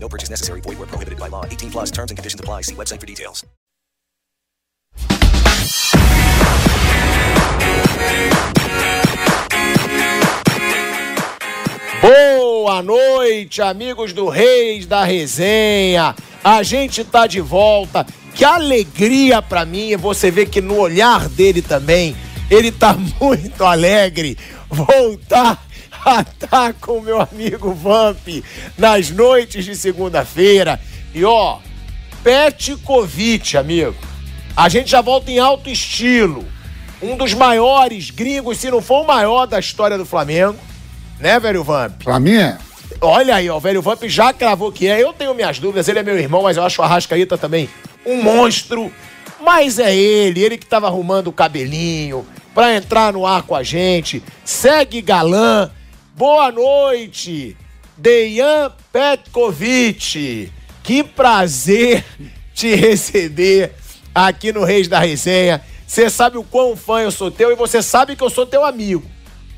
No purchase necessary. Void where prohibited by law. 18 plus terms and conditions apply. See website for details. Boa noite, amigos do Reis da Resenha. A gente tá de volta. Que alegria pra mim você ver que no olhar dele também, ele tá muito alegre. Voltar a estar com meu amigo Vamp nas noites de segunda-feira. E ó, Petkovic, amigo. A gente já volta em alto estilo. Um dos maiores gringos, se não for o maior da história do Flamengo. Né, velho Vamp? Mim é. Olha aí, ó, o velho Vamp já cravou que é. Eu tenho minhas dúvidas, ele é meu irmão, mas eu acho o Arrascaíta também um monstro. Mas é ele, ele que tava arrumando o cabelinho pra entrar no ar com a gente. Segue galã. Boa noite, Dejan Petkovic. Que prazer te receber aqui no Reis da Resenha. Você sabe o quão fã eu sou teu e você sabe que eu sou teu amigo.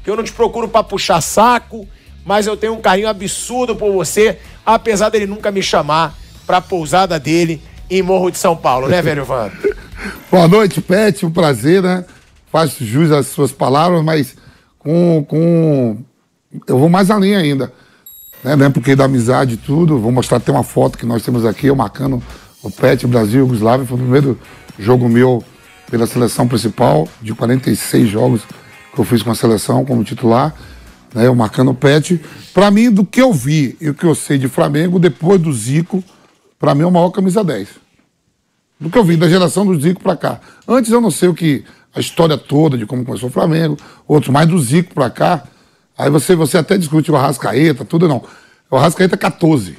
Que eu não te procuro pra puxar saco, mas eu tenho um carinho absurdo por você, apesar dele nunca me chamar pra pousada dele em Morro de São Paulo, né, velho Vando? Boa noite, Pet. Um prazer, né? Faz jus às suas palavras, mas com. com... Eu vou mais além ainda. Né, né? Porque da amizade e tudo. Vou mostrar até uma foto que nós temos aqui, eu marcando o Pet Brasil Yugoslávia. Foi o primeiro jogo meu pela seleção principal, de 46 jogos que eu fiz com a seleção como titular. Né, eu marcando o Pet. Para mim, do que eu vi e o que eu sei de Flamengo, depois do Zico, para mim é o maior camisa 10. Do que eu vi da geração do Zico para cá. Antes eu não sei o que a história toda de como começou o Flamengo, outros mais do Zico para cá. Aí você, você até discute o Arrascaeta, tudo não. O Arrascaeta 14.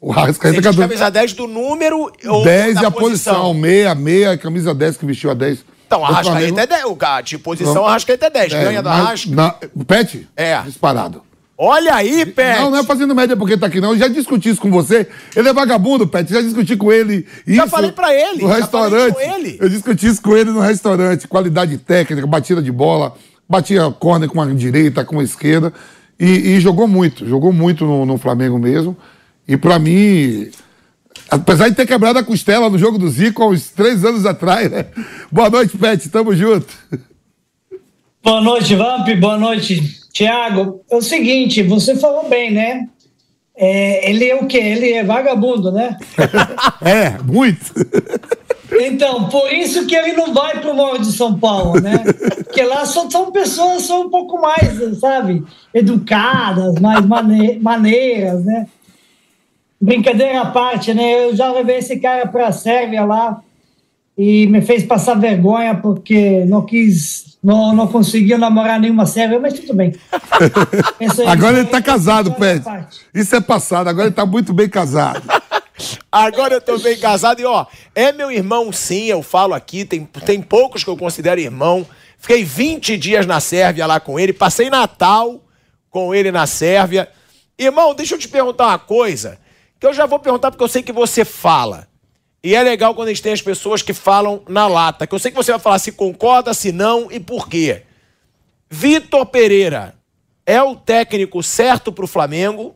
O Arrascaeta 14. camisa 10 do número ou 10 da e a posição, meia, meia, camisa 10 que vestiu a 10. Então, a Arrascaeta é 10. O cara, de posição, Não. a Arrascaeta é 10. É, Ganha do Arrasca. na- Pet? É. Disparado. Olha aí, Pet. Não, não é fazendo média porque tá aqui, não. Eu já discuti isso com você. Ele é vagabundo, Pet. Já discuti com ele. Isso Já falei pra ele, No restaurante. falei com ele. Eu discuti isso com ele no restaurante. Qualidade técnica, batida de bola, batia corner com a direita, com a esquerda. E, e jogou muito. Jogou muito no, no Flamengo mesmo. E pra mim. Apesar de ter quebrado a costela no jogo do Zico há uns três anos atrás, né? Boa noite, Pet. Tamo junto. Boa noite, Vamp. Boa noite, Thiago. É o seguinte, você falou bem, né? É, ele é o quê? Ele é vagabundo, né? É, muito. Então, por isso que ele não vai pro Morro de São Paulo, né? Porque lá só são pessoas são um pouco mais, sabe, educadas, mais mane maneiras, né? Brincadeira à parte, né? Eu já levei esse cara pra Sérvia lá e me fez passar vergonha porque não quis, não, não conseguiu namorar nenhuma sérvia, mas tudo bem. Agora ele tá casado, Pet. Isso é passado. Agora ele tá muito bem casado. Agora eu tô bem casado e ó, é meu irmão sim, eu falo aqui, tem, tem poucos que eu considero irmão. Fiquei 20 dias na Sérvia lá com ele, passei Natal com ele na Sérvia. Irmão, deixa eu te perguntar uma coisa, que eu já vou perguntar porque eu sei que você fala. E é legal quando a gente tem as pessoas que falam na lata, que eu sei que você vai falar se concorda, se não e por quê. Vitor Pereira é o técnico certo pro Flamengo?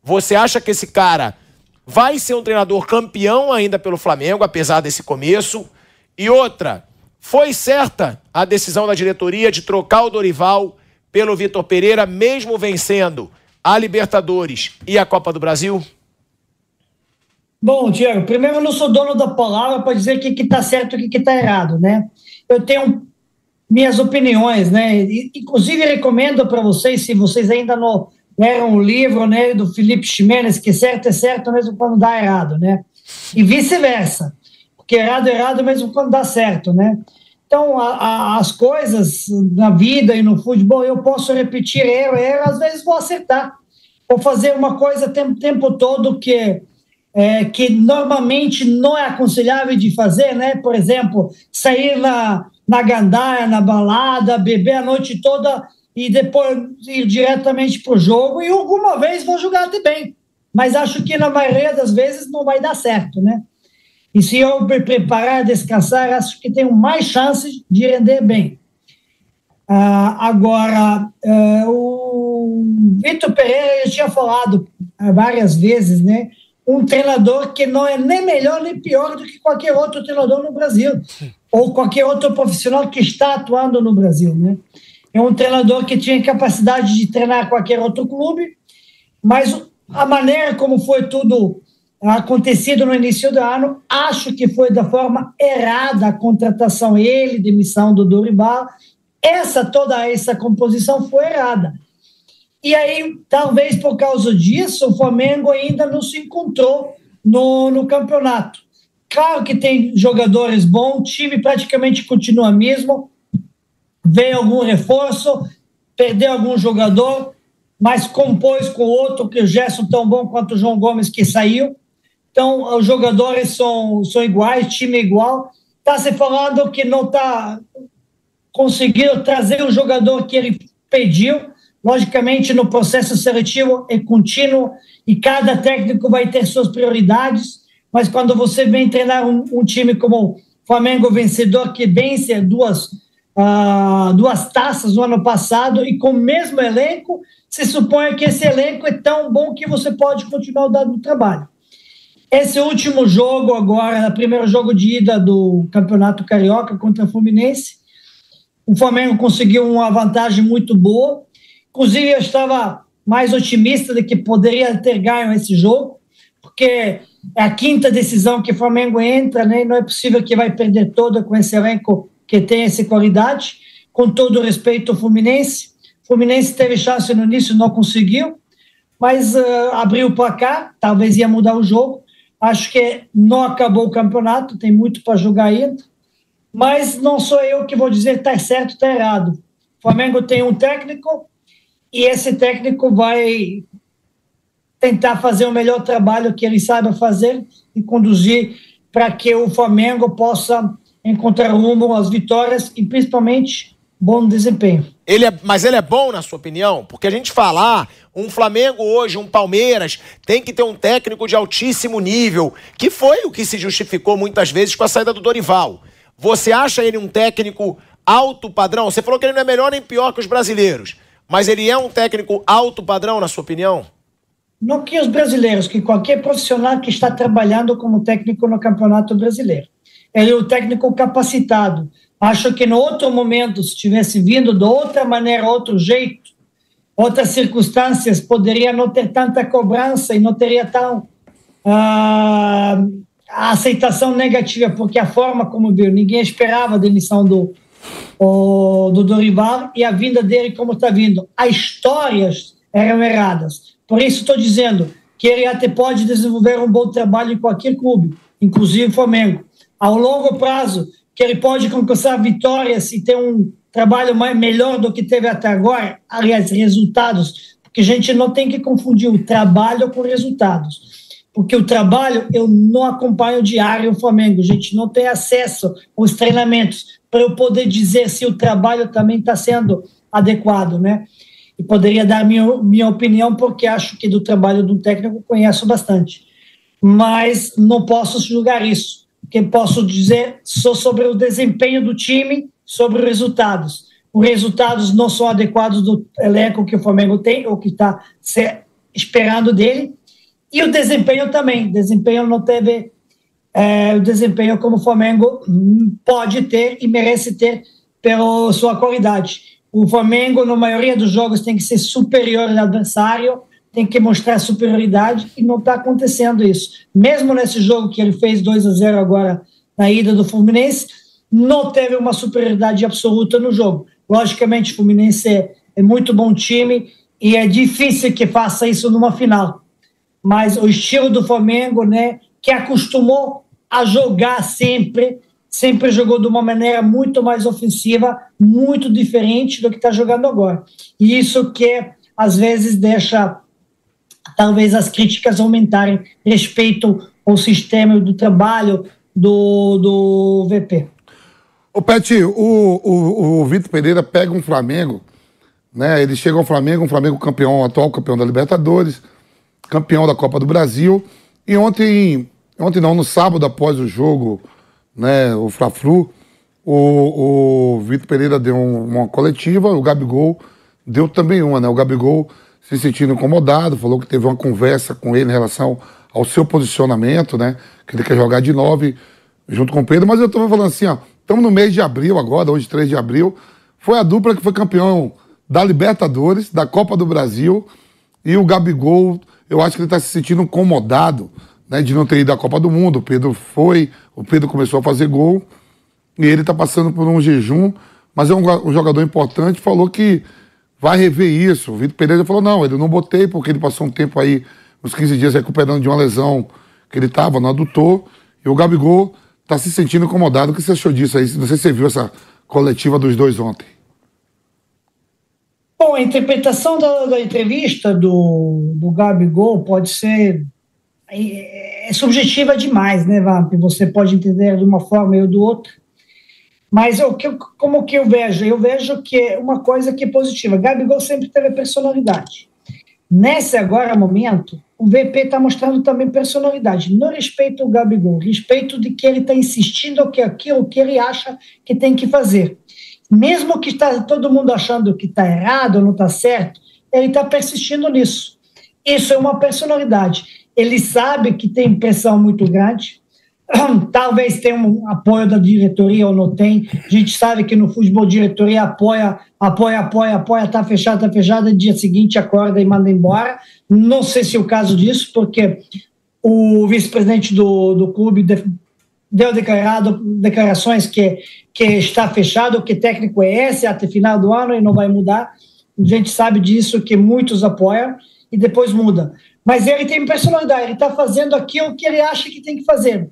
Você acha que esse cara vai ser um treinador campeão ainda pelo Flamengo, apesar desse começo? E outra, foi certa a decisão da diretoria de trocar o Dorival pelo Vitor Pereira, mesmo vencendo a Libertadores e a Copa do Brasil? Bom, Tiago, primeiro eu não sou dono da palavra para dizer o que está certo e o que está errado, né? Eu tenho minhas opiniões, né? Inclusive recomendo para vocês, se vocês ainda não leram o livro, né, do Felipe Ximenes, que certo é certo mesmo quando dá errado, né? E vice-versa, porque errado é errado mesmo quando dá certo, né? Então, a- a- as coisas na vida e no futebol, eu posso repetir erro, erro, às vezes vou acertar. Vou fazer uma coisa o tempo, tempo todo que é, que normalmente não é aconselhável de fazer, né? Por exemplo, sair na, na gandaia, na balada, beber a noite toda e depois ir diretamente para o jogo. E alguma vez vou jogar até bem, mas acho que na maioria das vezes não vai dar certo, né? E se eu me preparar, descansar, acho que tenho mais chances de render bem. Uh, agora, uh, o Vitor Pereira já tinha falado várias vezes, né? Um treinador que não é nem melhor nem pior do que qualquer outro treinador no Brasil, ou qualquer outro profissional que está atuando no Brasil, né? É um treinador que tinha capacidade de treinar qualquer outro clube, mas a maneira como foi tudo acontecido no início do ano, acho que foi da forma errada a contratação, ele, demissão do Dorival, essa toda essa composição foi errada. E aí, talvez por causa disso, o Flamengo ainda não se encontrou no, no campeonato. Claro que tem jogadores bons, o time praticamente continua mesmo, veio algum reforço, perdeu algum jogador, mas compôs com outro, que o Gerson tão bom quanto o João Gomes que saiu. Então, os jogadores são, são iguais, time é igual. Está se falando que não está conseguiu trazer o jogador que ele pediu. Logicamente, no processo seletivo é contínuo e cada técnico vai ter suas prioridades, mas quando você vem treinar um, um time como o Flamengo vencedor, que vence duas, uh, duas taças no ano passado e com o mesmo elenco, se supõe que esse elenco é tão bom que você pode continuar dando trabalho. Esse último jogo agora, primeiro jogo de ida do Campeonato Carioca contra o Fluminense, o Flamengo conseguiu uma vantagem muito boa. Inclusive, eu estava mais otimista de que poderia ter ganho esse jogo, porque é a quinta decisão que o Flamengo entra, né? não é possível que vai perder toda com esse elenco que tem essa qualidade. Com todo respeito ao Fluminense, o Fluminense teve chance no início, não conseguiu, mas uh, abriu o placar, talvez ia mudar o jogo. Acho que não acabou o campeonato, tem muito para jogar ainda mas não sou eu que vou dizer está certo, está errado. O Flamengo tem um técnico e esse técnico vai tentar fazer o melhor trabalho que ele saiba fazer e conduzir para que o Flamengo possa encontrar rumo às vitórias e principalmente bom desempenho. Ele é, mas ele é bom, na sua opinião? Porque a gente falar, um Flamengo hoje, um Palmeiras, tem que ter um técnico de altíssimo nível, que foi o que se justificou muitas vezes com a saída do Dorival. Você acha ele um técnico alto padrão? Você falou que ele não é melhor nem pior que os brasileiros, mas ele é um técnico alto padrão, na sua opinião? Não que os brasileiros, que qualquer profissional que está trabalhando como técnico no Campeonato Brasileiro. Ele é o técnico capacitado. Acho que no outro momento, se tivesse vindo de outra maneira, outro jeito, outras circunstâncias, poderia não ter tanta cobrança e não teria tão uh, aceitação negativa, porque a forma como veio, ninguém esperava a demissão do, o, do Dorival e a vinda dele como está vindo. As histórias eram erradas. Por isso estou dizendo que ele até pode desenvolver um bom trabalho em qualquer clube, inclusive Flamengo. Ao longo prazo, que ele pode conquistar vitórias e ter um trabalho mais, melhor do que teve até agora, aliás, resultados, porque a gente não tem que confundir o trabalho com resultados porque o trabalho eu não acompanho diário o Flamengo, a gente não tem acesso aos treinamentos para eu poder dizer se o trabalho também está sendo adequado, né? E poderia dar minha, minha opinião, porque acho que do trabalho do técnico conheço bastante. Mas não posso julgar isso. O que posso dizer só sobre o desempenho do time, sobre os resultados. Os resultados não são adequados do elenco que o Flamengo tem, ou que está esperando dele, e o desempenho também. O desempenho não teve é, o desempenho como o Flamengo pode ter e merece ter pela sua qualidade. O Flamengo, na maioria dos jogos, tem que ser superior ao adversário, tem que mostrar superioridade e não está acontecendo isso. Mesmo nesse jogo que ele fez 2 a 0 agora na ida do Fluminense, não teve uma superioridade absoluta no jogo. Logicamente, o Fluminense é, é muito bom time e é difícil que faça isso numa final mas o estilo do Flamengo, né, que acostumou a jogar sempre, sempre jogou de uma maneira muito mais ofensiva, muito diferente do que está jogando agora. E isso que às vezes deixa talvez as críticas aumentarem respeito ao sistema do trabalho do, do VP. Ô, Pet, o, o, o Vitor Pereira pega um Flamengo, né? Ele chega ao Flamengo, um Flamengo campeão, atual campeão da Libertadores, campeão da Copa do Brasil. E ontem, ontem não, no sábado após o jogo, né, o Fla-Flu, o, o Vitor Pereira deu uma coletiva, o Gabigol deu também uma, né? O Gabigol se sentindo incomodado, falou que teve uma conversa com ele em relação ao seu posicionamento, né? Que ele quer jogar de nove junto com o Pedro, mas eu tô falando assim, ó, estamos no mês de abril agora, hoje 3 de abril, foi a dupla que foi campeão da Libertadores, da Copa do Brasil, e o Gabigol, eu acho que ele está se sentindo incomodado, né, de não ter ido à Copa do Mundo. O Pedro foi, o Pedro começou a fazer gol, e ele está passando por um jejum, mas é um, um, jogador importante, falou que vai rever isso. O Vitor Pereira falou, não, ele não botei, porque ele passou um tempo aí, uns 15 dias, recuperando de uma lesão que ele estava no adutor, e o Gabigol está se sentindo incomodado. O que você achou disso aí? Não sei se você viu essa coletiva dos dois ontem. Bom, a interpretação da, da entrevista do, do Gabigol pode ser é, é subjetiva demais, né, Vamp? Você pode entender de uma forma ou do outro. Mas que, como que eu vejo? Eu vejo que é uma coisa que é positiva. Gabigol sempre teve personalidade. Nesse agora momento, o VP está mostrando também personalidade. Não respeito o Gabigol, respeito de que ele está insistindo que aquilo que ele acha que tem que fazer. Mesmo que está todo mundo achando que está errado, não está certo, ele está persistindo nisso. Isso é uma personalidade. Ele sabe que tem pressão muito grande, talvez tenha um apoio da diretoria ou não tem. A gente sabe que no futebol diretoria apoia, apoia, apoia, apoia, tá fechado, tá fechado, dia seguinte acorda e manda embora. Não sei se é o caso disso, porque o vice-presidente do, do clube deu declarado, declarações que, que está fechado, que técnico é esse até final do ano e não vai mudar. A gente sabe disso, que muitos apoiam e depois muda. Mas ele tem personalidade, ele está fazendo aquilo que ele acha que tem que fazer.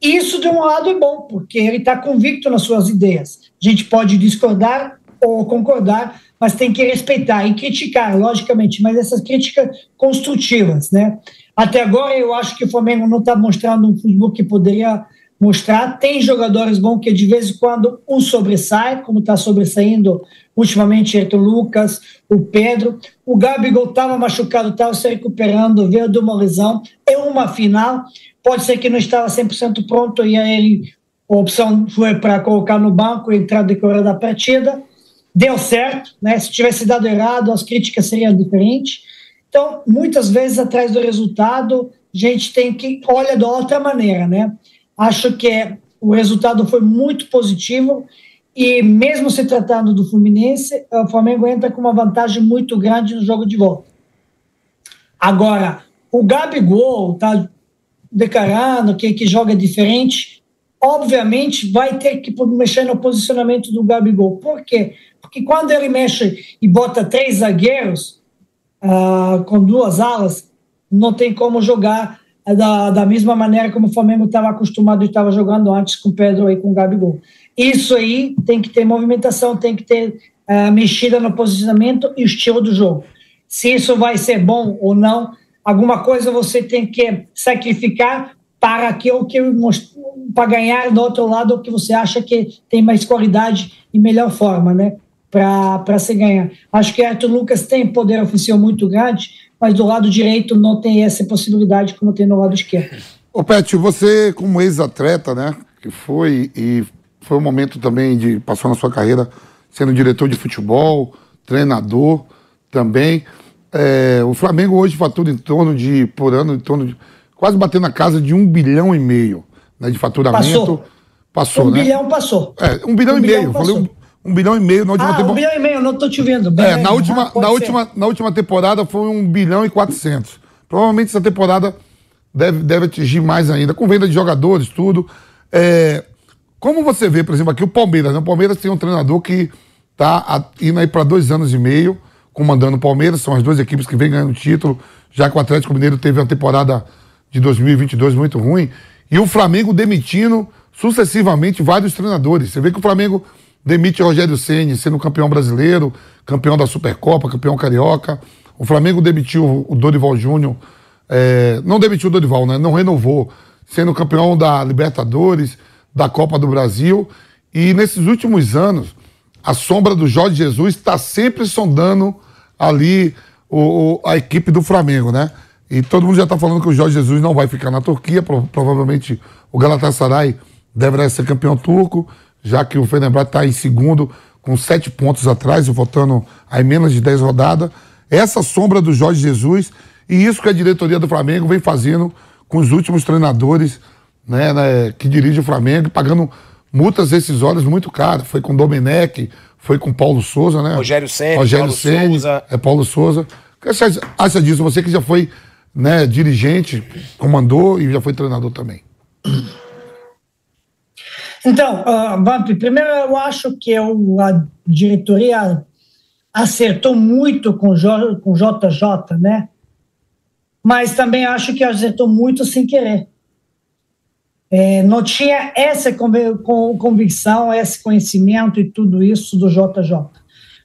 Isso, de um lado, é bom, porque ele está convicto nas suas ideias. A gente pode discordar ou concordar, mas tem que respeitar e criticar, logicamente, mas essas críticas construtivas, né? Até agora, eu acho que o Flamengo não está mostrando um futebol que poderia mostrar. Tem jogadores bons que de vez em quando um sobressai, como está sobressaindo ultimamente entre o Lucas, o Pedro. O Gabigol estava machucado, estava se recuperando, veio de uma lesão. É uma final. Pode ser que não estava 100% pronto e aí a opção foi para colocar no banco e entrar decorrer da partida. Deu certo, né? Se tivesse dado errado, as críticas seriam diferentes. Então, muitas vezes, atrás do resultado, a gente tem que olhar de outra maneira, né? Acho que o resultado foi muito positivo e, mesmo se tratando do Fluminense, o Flamengo entra com uma vantagem muito grande no jogo de volta. Agora, o Gabigol está declarando que, que joga diferente, obviamente vai ter que mexer no posicionamento do Gabigol. Por quê? Porque quando ele mexe e bota três zagueiros uh, com duas alas, não tem como jogar da, da mesma maneira como o Flamengo estava acostumado e estava jogando antes com o Pedro e com o Gabigol. Isso aí tem que ter movimentação, tem que ter uh, mexida no posicionamento e estilo do jogo. Se isso vai ser bom ou não, Alguma coisa você tem que sacrificar para aquilo que para ganhar do outro lado o que você acha que tem mais qualidade e melhor forma, né? Para se ganhar. Acho que Arthur Lucas tem poder oficial muito grande, mas do lado direito não tem essa possibilidade como tem no lado esquerdo. Ô Pet, você como ex-atleta, né, que foi e foi um momento também de passou na sua carreira sendo diretor de futebol, treinador também. É, o Flamengo hoje fatura em torno de, por ano, em torno de, quase batendo na casa de um bilhão e meio né, de faturamento. Passou. Passou, um né? bilhão passou. É, um bilhão um e bilhão meio. Falei um, bilhão e meio na última ah, temporada. Um bilhão e meio, não estou te vendo. Bem, é, na, última, na, última, na última temporada foi um bilhão e quatrocentos. Provavelmente essa temporada deve, deve atingir mais ainda, com venda de jogadores, tudo. É, como você vê, por exemplo, aqui o Palmeiras, né? O Palmeiras tem um treinador que está indo aí para dois anos e meio comandando o Palmeiras, são as duas equipes que vêm ganhando título, já que o Atlético Mineiro teve uma temporada de 2022 muito ruim, e o Flamengo demitindo sucessivamente vários treinadores. Você vê que o Flamengo demite Rogério Ceni, sendo campeão brasileiro, campeão da Supercopa, campeão carioca. O Flamengo demitiu o Dorival Júnior, é, não demitiu o Dorival, né? Não renovou, sendo campeão da Libertadores, da Copa do Brasil. E nesses últimos anos, a sombra do Jorge Jesus está sempre sondando ali o, a equipe do Flamengo, né? E todo mundo já está falando que o Jorge Jesus não vai ficar na Turquia, provavelmente o Galatasaray deverá ser campeão turco, já que o Fenerbahçe está em segundo, com sete pontos atrás, faltando aí menos de dez rodadas. Essa sombra do Jorge Jesus e isso que a diretoria do Flamengo vem fazendo com os últimos treinadores né, né, que dirigem o Flamengo, pagando multas rescisórias muito caras. Foi com o Domenech, foi com Paulo Souza, né? Rogério Senna, Rogério Paulo Senna, Souza. É Paulo Souza. O que você acha disso? Você que já foi né, dirigente, comandou e já foi treinador também. Então, uh, primeiro eu acho que eu, a diretoria acertou muito com o com JJ, né? Mas também acho que acertou muito sem querer. É, não tinha essa convicção, esse conhecimento e tudo isso do JJ.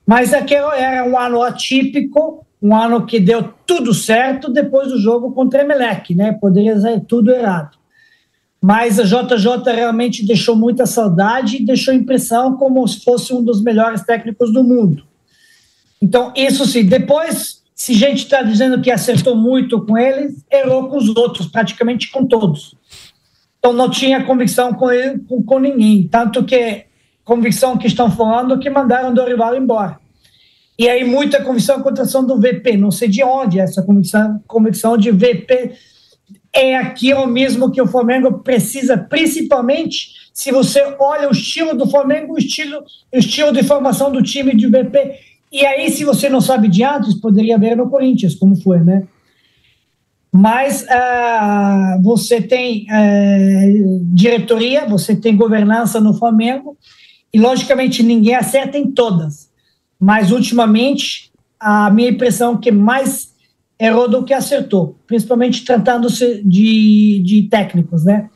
Mas aquele era um ano atípico, um ano que deu tudo certo depois do jogo contra Emelec, né? Poderia ser tudo errado. Mas a JJ realmente deixou muita saudade e deixou impressão como se fosse um dos melhores técnicos do mundo. Então, isso sim. Depois, se gente está dizendo que acertou muito com ele, errou com os outros, praticamente com todos. Então, não tinha convicção com ele, com, com ninguém. Tanto que convicção que estão falando que mandaram do rival embora. E aí, muita convicção a do VP. Não sei de onde é essa convicção, convicção de VP é aquilo mesmo que o Flamengo precisa, principalmente se você olha o estilo do Flamengo, o estilo, o estilo de formação do time de VP. E aí, se você não sabe de antes, poderia ver no Corinthians, como foi, né? Mas uh, você tem uh, diretoria, você tem governança no Flamengo, e logicamente ninguém acerta em todas. Mas ultimamente, a minha impressão é que mais errou do que acertou, principalmente tratando-se de, de técnicos, né?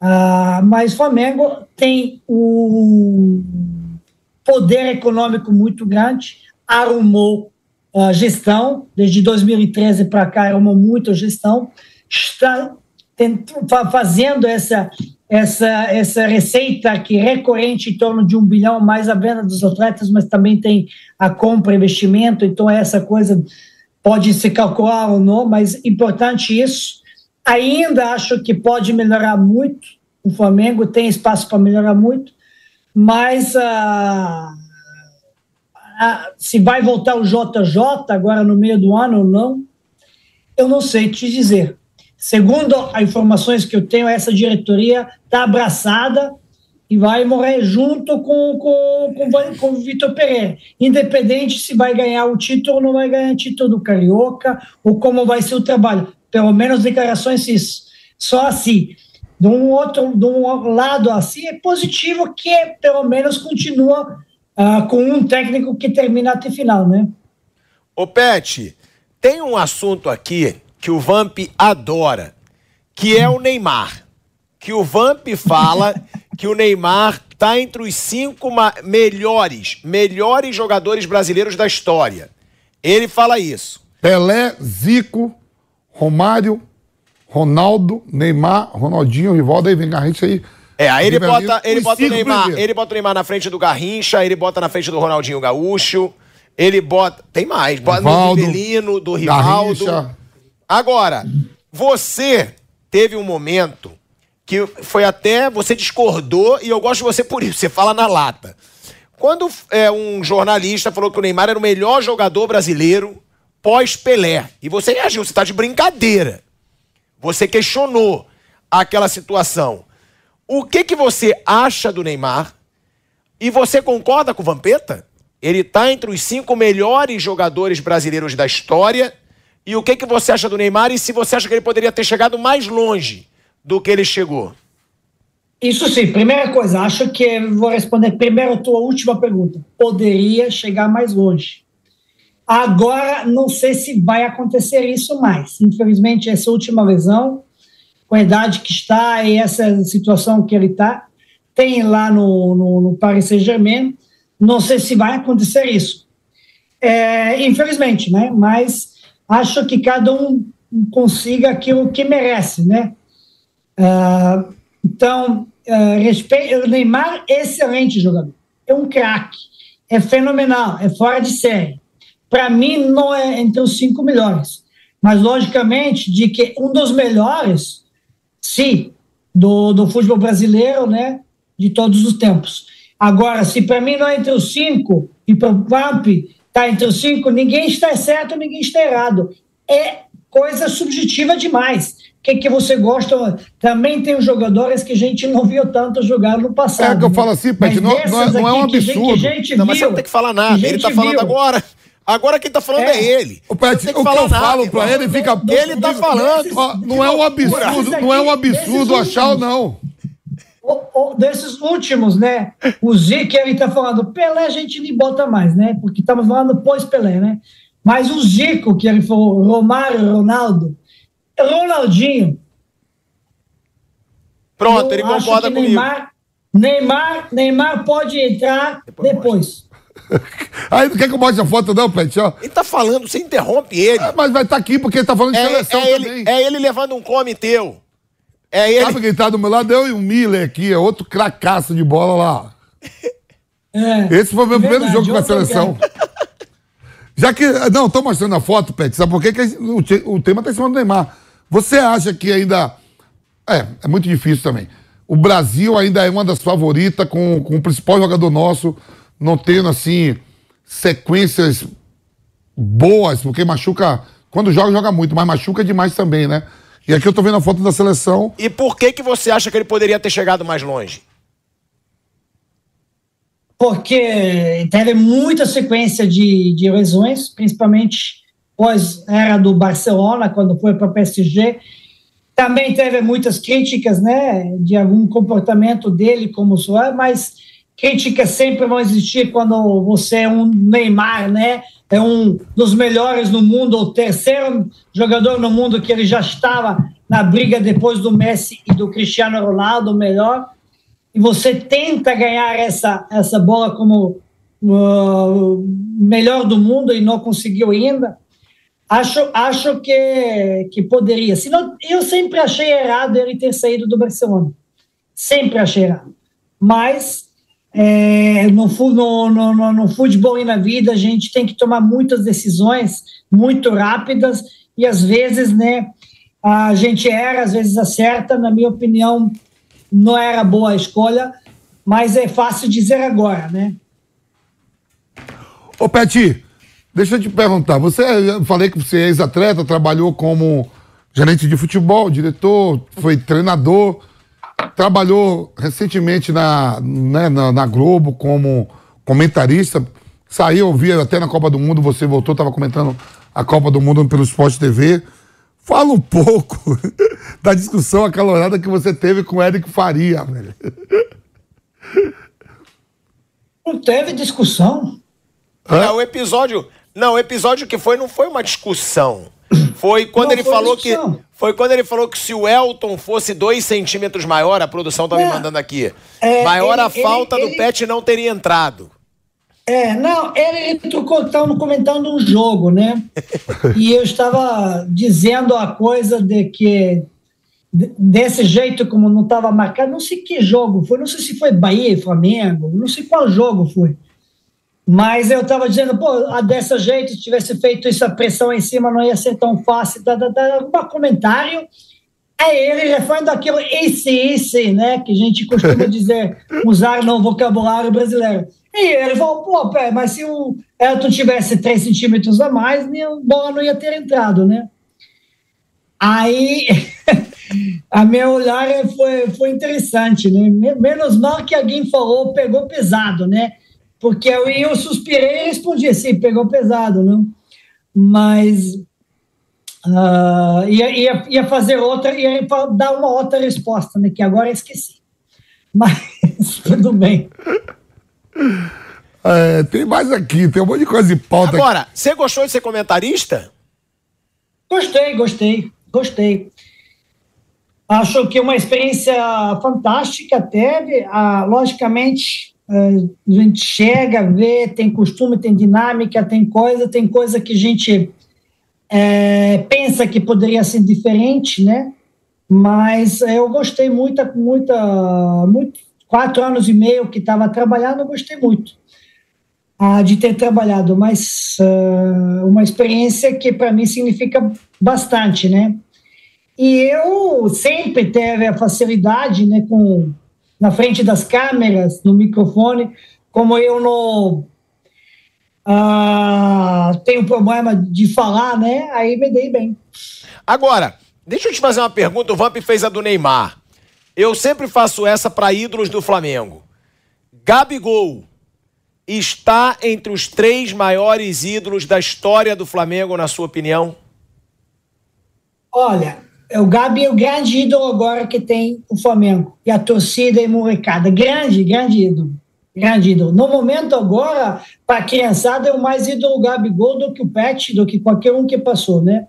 Uh, mas o Flamengo tem o poder econômico muito grande, arrumou a gestão, desde 2013 para cá arrumou muito a gestão, está fazendo essa, essa, essa receita que é recorrente em torno de um bilhão, mais a venda dos atletas, mas também tem a compra, investimento, então essa coisa pode se calcular ou não, mas importante isso. Ainda acho que pode melhorar muito, o Flamengo tem espaço para melhorar muito, mas uh, se vai voltar o JJ agora no meio do ano ou não, eu não sei te dizer. Segundo as informações que eu tenho, essa diretoria está abraçada e vai morrer junto com, com, com, com o Vitor Pereira, independente se vai ganhar o título ou não vai ganhar o título do Carioca, ou como vai ser o trabalho. Pelo menos declarações isso. Só assim. De um outro de um lado assim, é positivo que pelo menos continua uh, com um técnico que termina até final, né? Ô Pet, tem um assunto aqui que o Vamp adora, que é o Neymar. Que o Vamp fala que o Neymar está entre os cinco melhores, melhores jogadores brasileiros da história. Ele fala isso. Pelé, Zico, Romário, Ronaldo, Neymar, Ronaldinho, Rivaldo, aí vem Garrincha aí. É, aí ele bota, ele bota o Neymar, ele bota o Neymar na frente do Garrincha, ele bota na frente do Ronaldinho Gaúcho, ele bota, tem mais, bota Rivaldo, no Rivelino, do Rivaldo. Garrincha. Agora, você teve um momento que foi até, você discordou e eu gosto de você por isso, você fala na lata. Quando é, um jornalista falou que o Neymar era o melhor jogador brasileiro pós-Pelé, e você reagiu, você está de brincadeira. Você questionou aquela situação. O que, que você acha do Neymar? E você concorda com o Vampeta? Ele está entre os cinco melhores jogadores brasileiros da história. E o que, que você acha do Neymar? E se você acha que ele poderia ter chegado mais longe do que ele chegou? Isso sim, primeira coisa, acho que vou responder primeiro a tua última pergunta. Poderia chegar mais longe. Agora, não sei se vai acontecer isso mais. Infelizmente, essa última lesão, com a idade que está e essa situação que ele está, tem lá no, no, no Paris Saint-Germain, não sei se vai acontecer isso. é, infelizmente, né? Mas acho que cada um consiga aquilo que merece, né? Uh, então, uh, respeito, o Neymar é excelente jogador, é um craque, é fenomenal, é fora de série. Para mim, não é entre os cinco melhores, mas logicamente de que um dos melhores, sim, do, do futebol brasileiro, né? De todos os tempos. Agora, se para mim não é entre os cinco e para o Vamp está entre os cinco, ninguém está certo, ninguém está errado. É coisa subjetiva demais. O que, que você gosta? Também tem jogadores que a gente não viu tanto jogar no passado. É que eu né? falo assim, Pet, não, não, é, não é um absurdo. Que que não, mas você não tem que falar nada. Ele está falando agora. Agora quem está falando é, é ele. O, Pet, que o que eu nada, falo para ele fica. Ele está falando. não é um absurdo, não é um absurdo achar ou não. O, o, desses últimos, né? O Zico, ele está falando, Pelé a gente nem bota mais, né? Porque estamos falando pós-Pelé, né? Mas o Zico, que ele falou, Romário, Ronaldo, Ronaldinho. Pronto, ele concorda comigo. Neymar, Neymar, Neymar pode entrar depois. depois. Aí não quer que eu mostre a foto, não, Pet? Ele tá falando, você interrompe ele. É, mas vai estar tá aqui porque ele tá falando de é, seleção é também. Ele, é ele levando um come teu. É ele. Sabe quem tá do meu lado? Eu e o Miller aqui, é outro cracaço de bola lá. É, Esse foi o meu é primeiro jogo com a seleção. Já que. Não, tô mostrando a foto, Pet. Sabe por quê? que o, o tema tá em cima do Neymar. Você acha que ainda. É, é muito difícil também. O Brasil ainda é uma das favoritas, com, com o principal jogador nosso, não tendo, assim, sequências boas, porque machuca. Quando joga, joga muito, mas machuca demais também, né? E aqui eu tô vendo a foto da seleção. E por que que você acha que ele poderia ter chegado mais longe? Porque teve muita sequência de, de lesões, principalmente pós era do Barcelona, quando foi para o PSG. Também teve muitas críticas, né, de algum comportamento dele como Suárez, mas críticas sempre vão existir quando você é um Neymar, né, é um dos melhores no mundo, o terceiro jogador no mundo que ele já estava na briga depois do Messi e do Cristiano Ronaldo, melhor, e você tenta ganhar essa, essa bola como melhor do mundo e não conseguiu ainda. Acho, acho que, que poderia. Senão, eu sempre achei errado ele ter saído do Barcelona. Sempre achei errado. Mas é, no, no, no, no, futebol e na vida a gente tem que tomar muitas decisões muito rápidas e às vezes né, a gente erra, às vezes acerta. Na minha opinião, não era boa a escolha, mas é fácil dizer agora, né? Ô, Peti, Deixa eu te perguntar, você, eu falei que você é ex-atleta, trabalhou como gerente de futebol, diretor, foi treinador, trabalhou recentemente na, né, na, na, Globo como comentarista, saiu, eu vi até na Copa do Mundo, você voltou, estava comentando a Copa do Mundo pelo Esporte TV. Fala um pouco da discussão acalorada que você teve com o Eric Faria, velho. Não teve discussão. É, o episódio, não, o episódio que foi não foi uma discussão. Foi quando não, ele foi falou que. Foi quando ele falou que se o Elton fosse dois centímetros maior, a produção tá me mandando aqui. É, maior ele, a falta ele, do ele... Pet não teria entrado. É, não, ele trocou, estava comentando um jogo, né? e eu estava dizendo a coisa de que desse jeito como não estava marcado, não sei que jogo foi, não sei se foi Bahia e Flamengo, não sei qual jogo foi. Mas eu estava dizendo, pô, a dessa jeito, se tivesse feito essa pressão em cima, não ia ser tão fácil. Dá, dá, dá um comentário. Aí ele refando aquilo, esse, esse, né? Que a gente costuma dizer, usar no vocabulário brasileiro. E ele falou, pô, pé, mas se o Elton tivesse 3 centímetros a mais, a bola não ia ter entrado, né? Aí, a meu olhar foi, foi interessante, né? Menos mal que alguém falou, pegou pesado, né? Porque eu, eu suspirei e respondi assim, pegou pesado, não? Mas uh, ia, ia, ia, fazer outra, ia dar uma outra resposta, né? Que agora eu esqueci. Mas tudo bem. É, tem mais aqui, tem um monte de coisa de pauta. Agora, você gostou de ser comentarista? Gostei, gostei, gostei. Acho que uma experiência fantástica teve. Ah, logicamente, a gente chega, vê, tem costume, tem dinâmica, tem coisa, tem coisa que a gente é, pensa que poderia ser diferente, né? Mas eu gostei muito, muita, muito, quatro anos e meio que estava trabalhando, eu gostei muito ah, de ter trabalhado, mas uh, uma experiência que para mim significa bastante, né? E eu sempre teve a facilidade, né, com na frente das câmeras, no microfone, como eu não uh, tenho problema de falar, né? Aí me dei bem. Agora, deixa eu te fazer uma pergunta. O Vamp fez a do Neymar. Eu sempre faço essa para ídolos do Flamengo. Gabigol está entre os três maiores ídolos da história do Flamengo, na sua opinião? Olha, o Gabi é o grande ídolo agora que tem o Flamengo. E a torcida e molecada. Grande, grande ídolo. Grande ídolo. No momento agora, para a criançada, é o mais ídolo o Gabigol do que o Pet, do que qualquer um que passou, né?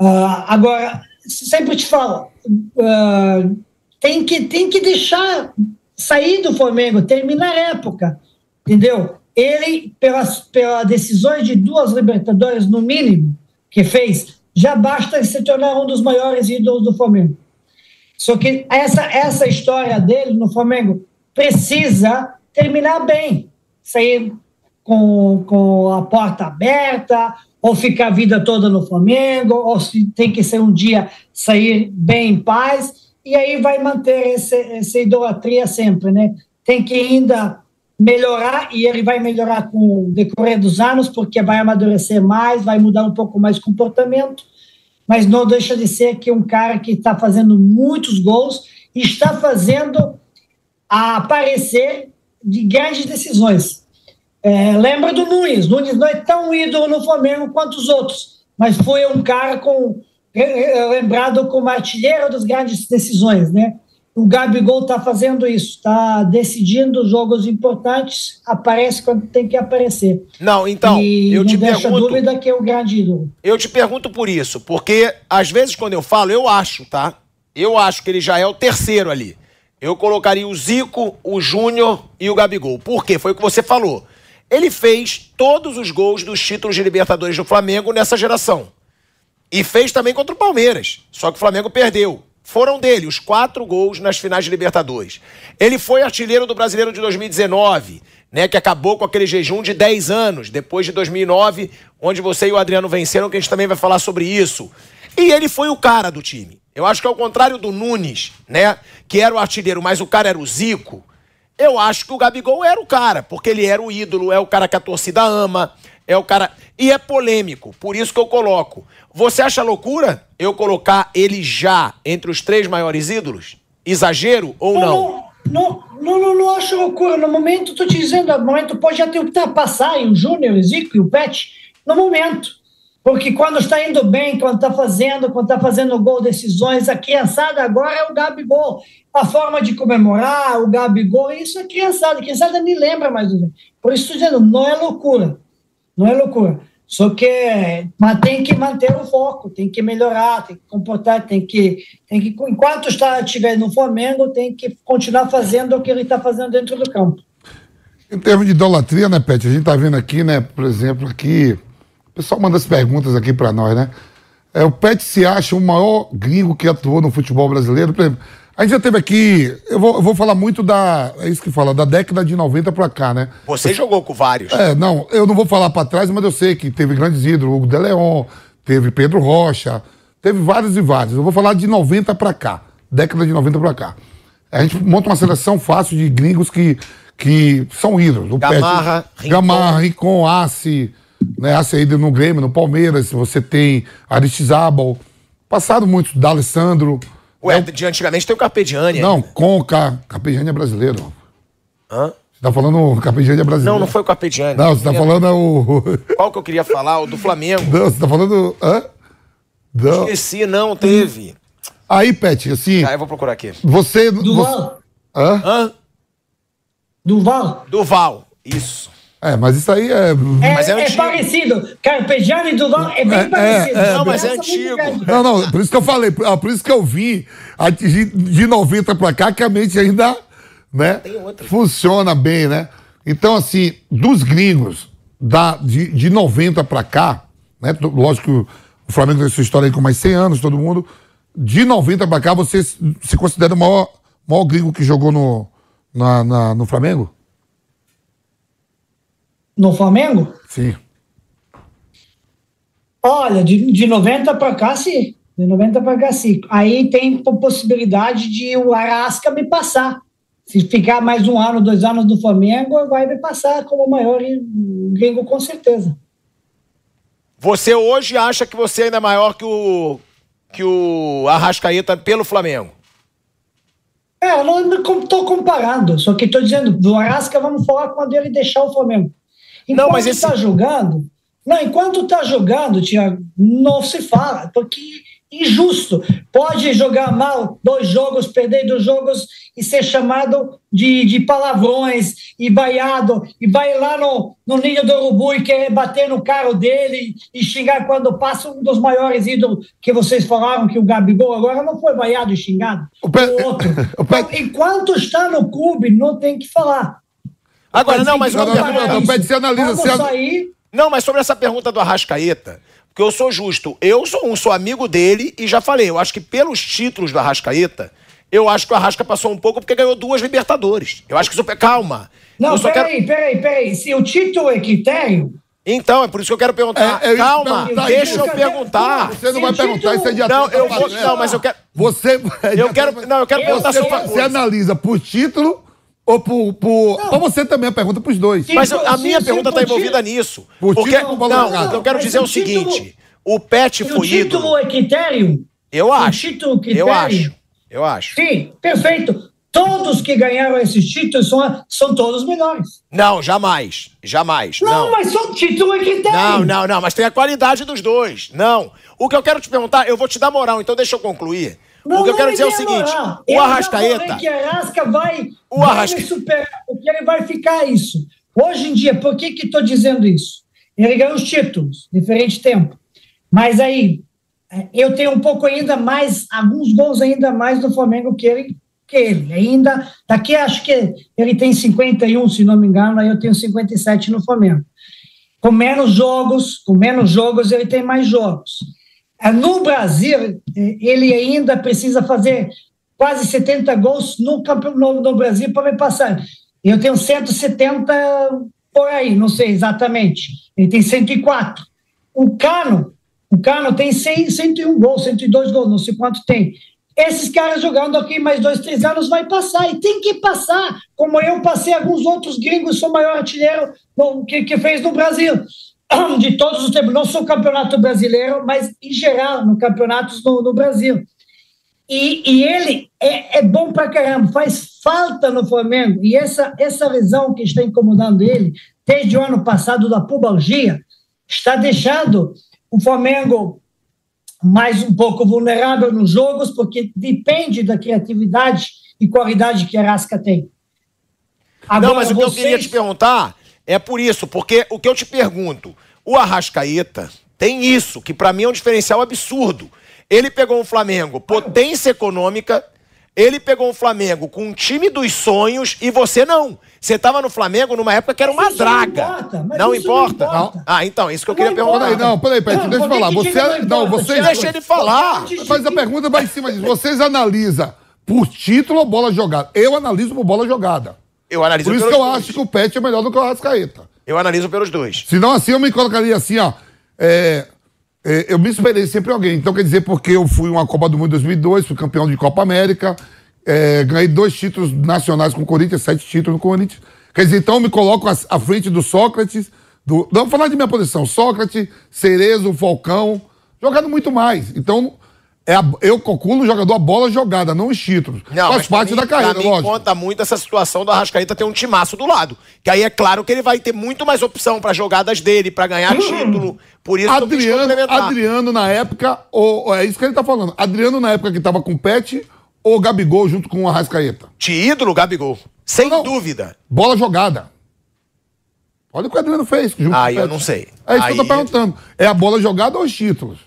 Uh, agora, sempre te falo, uh, tem, que, tem que deixar sair do Flamengo, terminar a época entendeu? Ele, pelas, pelas decisões de duas Libertadores, no mínimo, que fez, já basta se tornar um dos maiores ídolos do Flamengo. Só que essa, essa história dele no Flamengo precisa terminar bem, sair com, com a porta aberta, ou ficar a vida toda no Flamengo, ou se tem que ser um dia sair bem em paz, e aí vai manter esse, essa idolatria sempre, né? Tem que ainda melhorar e ele vai melhorar com o decorrer dos anos, porque vai amadurecer mais, vai mudar um pouco mais o comportamento, mas não deixa de ser que um cara que está fazendo muitos gols está fazendo aparecer de grandes decisões. É, lembra do Nunes, Nunes não é tão ídolo no Flamengo quanto os outros, mas foi um cara com lembrado como artilheiro das grandes decisões, né? o Gabigol está fazendo isso, está decidindo jogos importantes, aparece quando tem que aparecer. Não, então, e eu não te deixa pergunto. dúvida que é o grande ídolo. Eu te pergunto por isso, porque às vezes quando eu falo, eu acho, tá? Eu acho que ele já é o terceiro ali. Eu colocaria o Zico, o Júnior e o Gabigol. Por quê? Foi o que você falou. Ele fez todos os gols dos títulos de Libertadores do Flamengo nessa geração. E fez também contra o Palmeiras. Só que o Flamengo perdeu foram dele os quatro gols nas finais de Libertadores. Ele foi artilheiro do Brasileiro de 2019, né, que acabou com aquele jejum de 10 anos, depois de 2009, onde você e o Adriano venceram, que a gente também vai falar sobre isso. E ele foi o cara do time. Eu acho que ao contrário do Nunes, né, que era o artilheiro, mas o cara era o Zico, eu acho que o Gabigol era o cara, porque ele era o ídolo, é o cara que a torcida ama, é o cara. E é polêmico, por isso que eu coloco. Você acha loucura eu colocar ele já entre os três maiores ídolos? Exagero ou não? Não, não, não, não acho loucura. No momento, estou te dizendo, no momento pode até ultrapassar o Júnior, o Zico e o Pet. No momento. Porque quando está indo bem, quando está fazendo, quando está fazendo gol, decisões, a criançada agora é o Gabigol. A forma de comemorar o Gabigol, isso é criançada. A criançada nem lembra mais do Por isso estou dizendo, não é loucura. Não é loucura. Só que mas tem que manter o foco, tem que melhorar, tem que comportar, tem que, tem que enquanto está estiver no Flamengo, tem que continuar fazendo o que ele está fazendo dentro do campo. Em termos de idolatria, né, Pet? A gente está vendo aqui, né, por exemplo, aqui, o pessoal manda as perguntas aqui para nós, né? É, o Pet se acha o maior gringo que atuou no futebol brasileiro. Por exemplo, a gente já teve aqui, eu vou, eu vou falar muito da, é isso que fala, da década de 90 pra cá, né? Você eu, jogou com vários. É, não, eu não vou falar pra trás, mas eu sei que teve grandes ídolos, Hugo de Leon, teve Pedro Rocha, teve vários e vários. Eu vou falar de 90 pra cá, década de 90 pra cá. A gente monta uma seleção fácil de gringos que, que são ídolos. O Gamarra, Pet, Rincon. Gamarra, Rincon, Assi, né, Assi aí no Grêmio, no Palmeiras, você tem Aristizábal, passado muitos, D'Alessandro... Ué, de antigamente tem o Carpegiani. Não, Conca. Carpegiani é brasileiro. Hã? Você tá falando o Carpegiani é brasileiro. Não, não foi o Carpegiani. Não, você tá falando o... Qual que eu queria falar? O do Flamengo. Não, você tá falando... Hã? Não. Esqueci, não, teve. Aí, Pet, assim... Ah, eu vou procurar aqui. Você... Duval. Você... Hã? Hã? Duval. Duval, isso. É, mas isso aí é. É, mas é, é parecido. Carpegiani e Duval é bem é, parecido. É, não, mas é antigo. Não, não, por isso que eu falei, por isso que eu vim de, de 90 pra cá, que a mente ainda né? Funciona bem, né? Então, assim, dos gringos, da, de, de 90 pra cá, né? Lógico que o, Flamengo tem sua história aí com mais 100 anos, todo mundo. De 90 pra cá, você se se considera o maior, maior gringo que jogou no, na, na- no Flamengo? No Flamengo? Sim. Olha, de, de 90 para cá, sim. De 90 para cá, sim. Aí tem po- possibilidade de o Arasca me passar. Se ficar mais um ano, dois anos no Flamengo, vai me passar como o maior gringo, com certeza. Você hoje acha que você ainda é maior que o que o Arrascaeta pelo Flamengo? É, eu não estou comparando, só que estou dizendo, do Arasca vamos falar quando ele deixar o Flamengo. Enquanto Não, mas esse- está jogando, não, enquanto está jogando, Tiago, não se fala, porque injusto. Pode jogar mal dois jogos, perder dois jogos e ser chamado de, de palavrões e vaiado, e vai lá no, no ninho do urubu e querer bater no carro dele e xingar quando passa um dos maiores ídolos que vocês falaram, que o Gabigol agora não foi vaiado e xingado. O outro. Então, enquanto está no clube, não tem que falar. Agora, não, mas Pede, você analisa, você an- sair, Não, mas sobre essa pergunta do Arrascaeta, porque eu sou justo, eu sou um, sou amigo dele e já falei, eu acho que pelos títulos do Arrascaeta, eu acho que o Arrasca passou um pouco porque ganhou duas Libertadores. Eu acho que isso. Calma. Não, eu só peraí, quero... peraí, peraí. Se o título é critério, Então, é por isso que eu quero perguntar. É, é Calma, eu perguntar, deixa eu eu perguntar. quero- Você não vai perguntar, isso é de Não, atleta eu vou. Não, mas eu quero. Você. Eu quero. Não, eu quero perguntar Você, uma você coisa. analisa por título ou por. por... Pra você também a pergunta pros dois. Mas a minha sim, pergunta está envolvida nisso. Por Porque, título não, jogada? o que eu quero dizer é o o título- seguinte: o Pet se o foi título ídolo. é critério, Eu acho. título, critério. Eu acho. Eu acho. sim, perfeito. Todos que ganharam esses títulos são, são todos melhores. Não, jamais. Jamais. Não, Não. mas só título é critério. Não, não, não, mas tem a qualidade dos dois. Não. O que eu quero te perguntar, eu vou te dar moral, então deixa eu concluir. Não, o que eu quero dizer é o seguinte: o Eu Arrascaeta. que Arrasca vai, O vai Arrasca- me superar, porque ele vai ficar isso. Hoje em dia, por que que estou dizendo isso? Ele ganhou os títulos, diferente tempo. Mas aí, eh, eu tenho um pouco ainda mais, alguns gols ainda mais do Flamengo que ele. Que ele. Ainda, daqui acho que ele tem 51, se não me engano, aí eu tenho 57 no Flamengo. Com menos jogos, com menos jogos, ele tem mais jogos. Ah, No Brasil, eh, ele ainda precisa fazer quase 70 gols no, campe- no, Brasil para me passar. Eu tenho 170 por aí, não sei exatamente. Ele tem 104. O Cano, o Cano tem 100, 101 gols, 102 gols, não sei quanto tem. Esses caras jogando aqui mais dois, três anos vai passar, e tem que passar, como eu passei alguns outros gringos, sou maior artilheiro que, que fez no Brasil, de todos os tempos. Não sou campeonato brasileiro, mas em geral, no campeonatos no, no Brasil. E, e ele é, é bom pra caramba, faz falta no Flamengo. E essa, essa lesão que está incomodando ele, desde o ano passado, da pubalgia, está deixando o Flamengo mais um pouco vulnerável nos jogos, porque depende da criatividade e qualidade que a Arasca tem. Não, mas o que eu queria te perguntar é por isso, porque o que eu te pergunto, o Arrascaeta tem isso, que pra mim é um diferencial absurdo. Ele pegou um Flamengo potência econômica, ele pegou um Flamengo com um time dos sonhos e você não. Você tava no Flamengo numa época que era uma isso não draga. importa, mas não isso não importa? importa. Ah, então, isso que eu Não queria importa. perguntar. Peraí, não, peraí, peraí, Não, deixa eu falar. que Você, diga não não, importa, vocês. Deixa ele falar. Mas a pergunta vai em cima disso. Vocês analisam por título ou bola jogada? Eu analiso por bola jogada. Eu analiso Por isso que eu dois. acho que o Pet é melhor do que o Arrascaeta. Eu analiso pelos dois. Se não assim, eu me colocaria assim, ó. é, é, eu me esperei sempre em alguém. Então, quer dizer, porque eu fui uma Copa do Mundo em 2002, fui campeão de Copa América, é, ganhei dois títulos nacionais com o Corinthians, sete títulos no Corinthians. Quer dizer, então eu me coloco à, à frente do Sócrates, do, não vou falar de minha posição, Sócrates, Cerezo, Falcão, jogando muito mais. Então, é a- eu calculo o jogador a bola jogada, não os títulos. Não, Faz parte mim- da carreira, mim lógico. conta muito essa situação do Arrascaeta ter um timaço do lado. Que aí é claro que ele vai ter muito mais opção para jogadas dele, para ganhar título. Por isso que eu quis Adriano. Adriano na época, ou, é isso que ele tá falando. Adriano na época que tava com o Pet ou Gabigol junto com o Arrascaeta. De ídolo, Gabigol. Sem Não. dúvida. Bola jogada. Olha o que o Adriano fez. Junto Aí com o eu não sei. É isso que eu tô Aí- perguntando. É a bola jogada ou os títulos?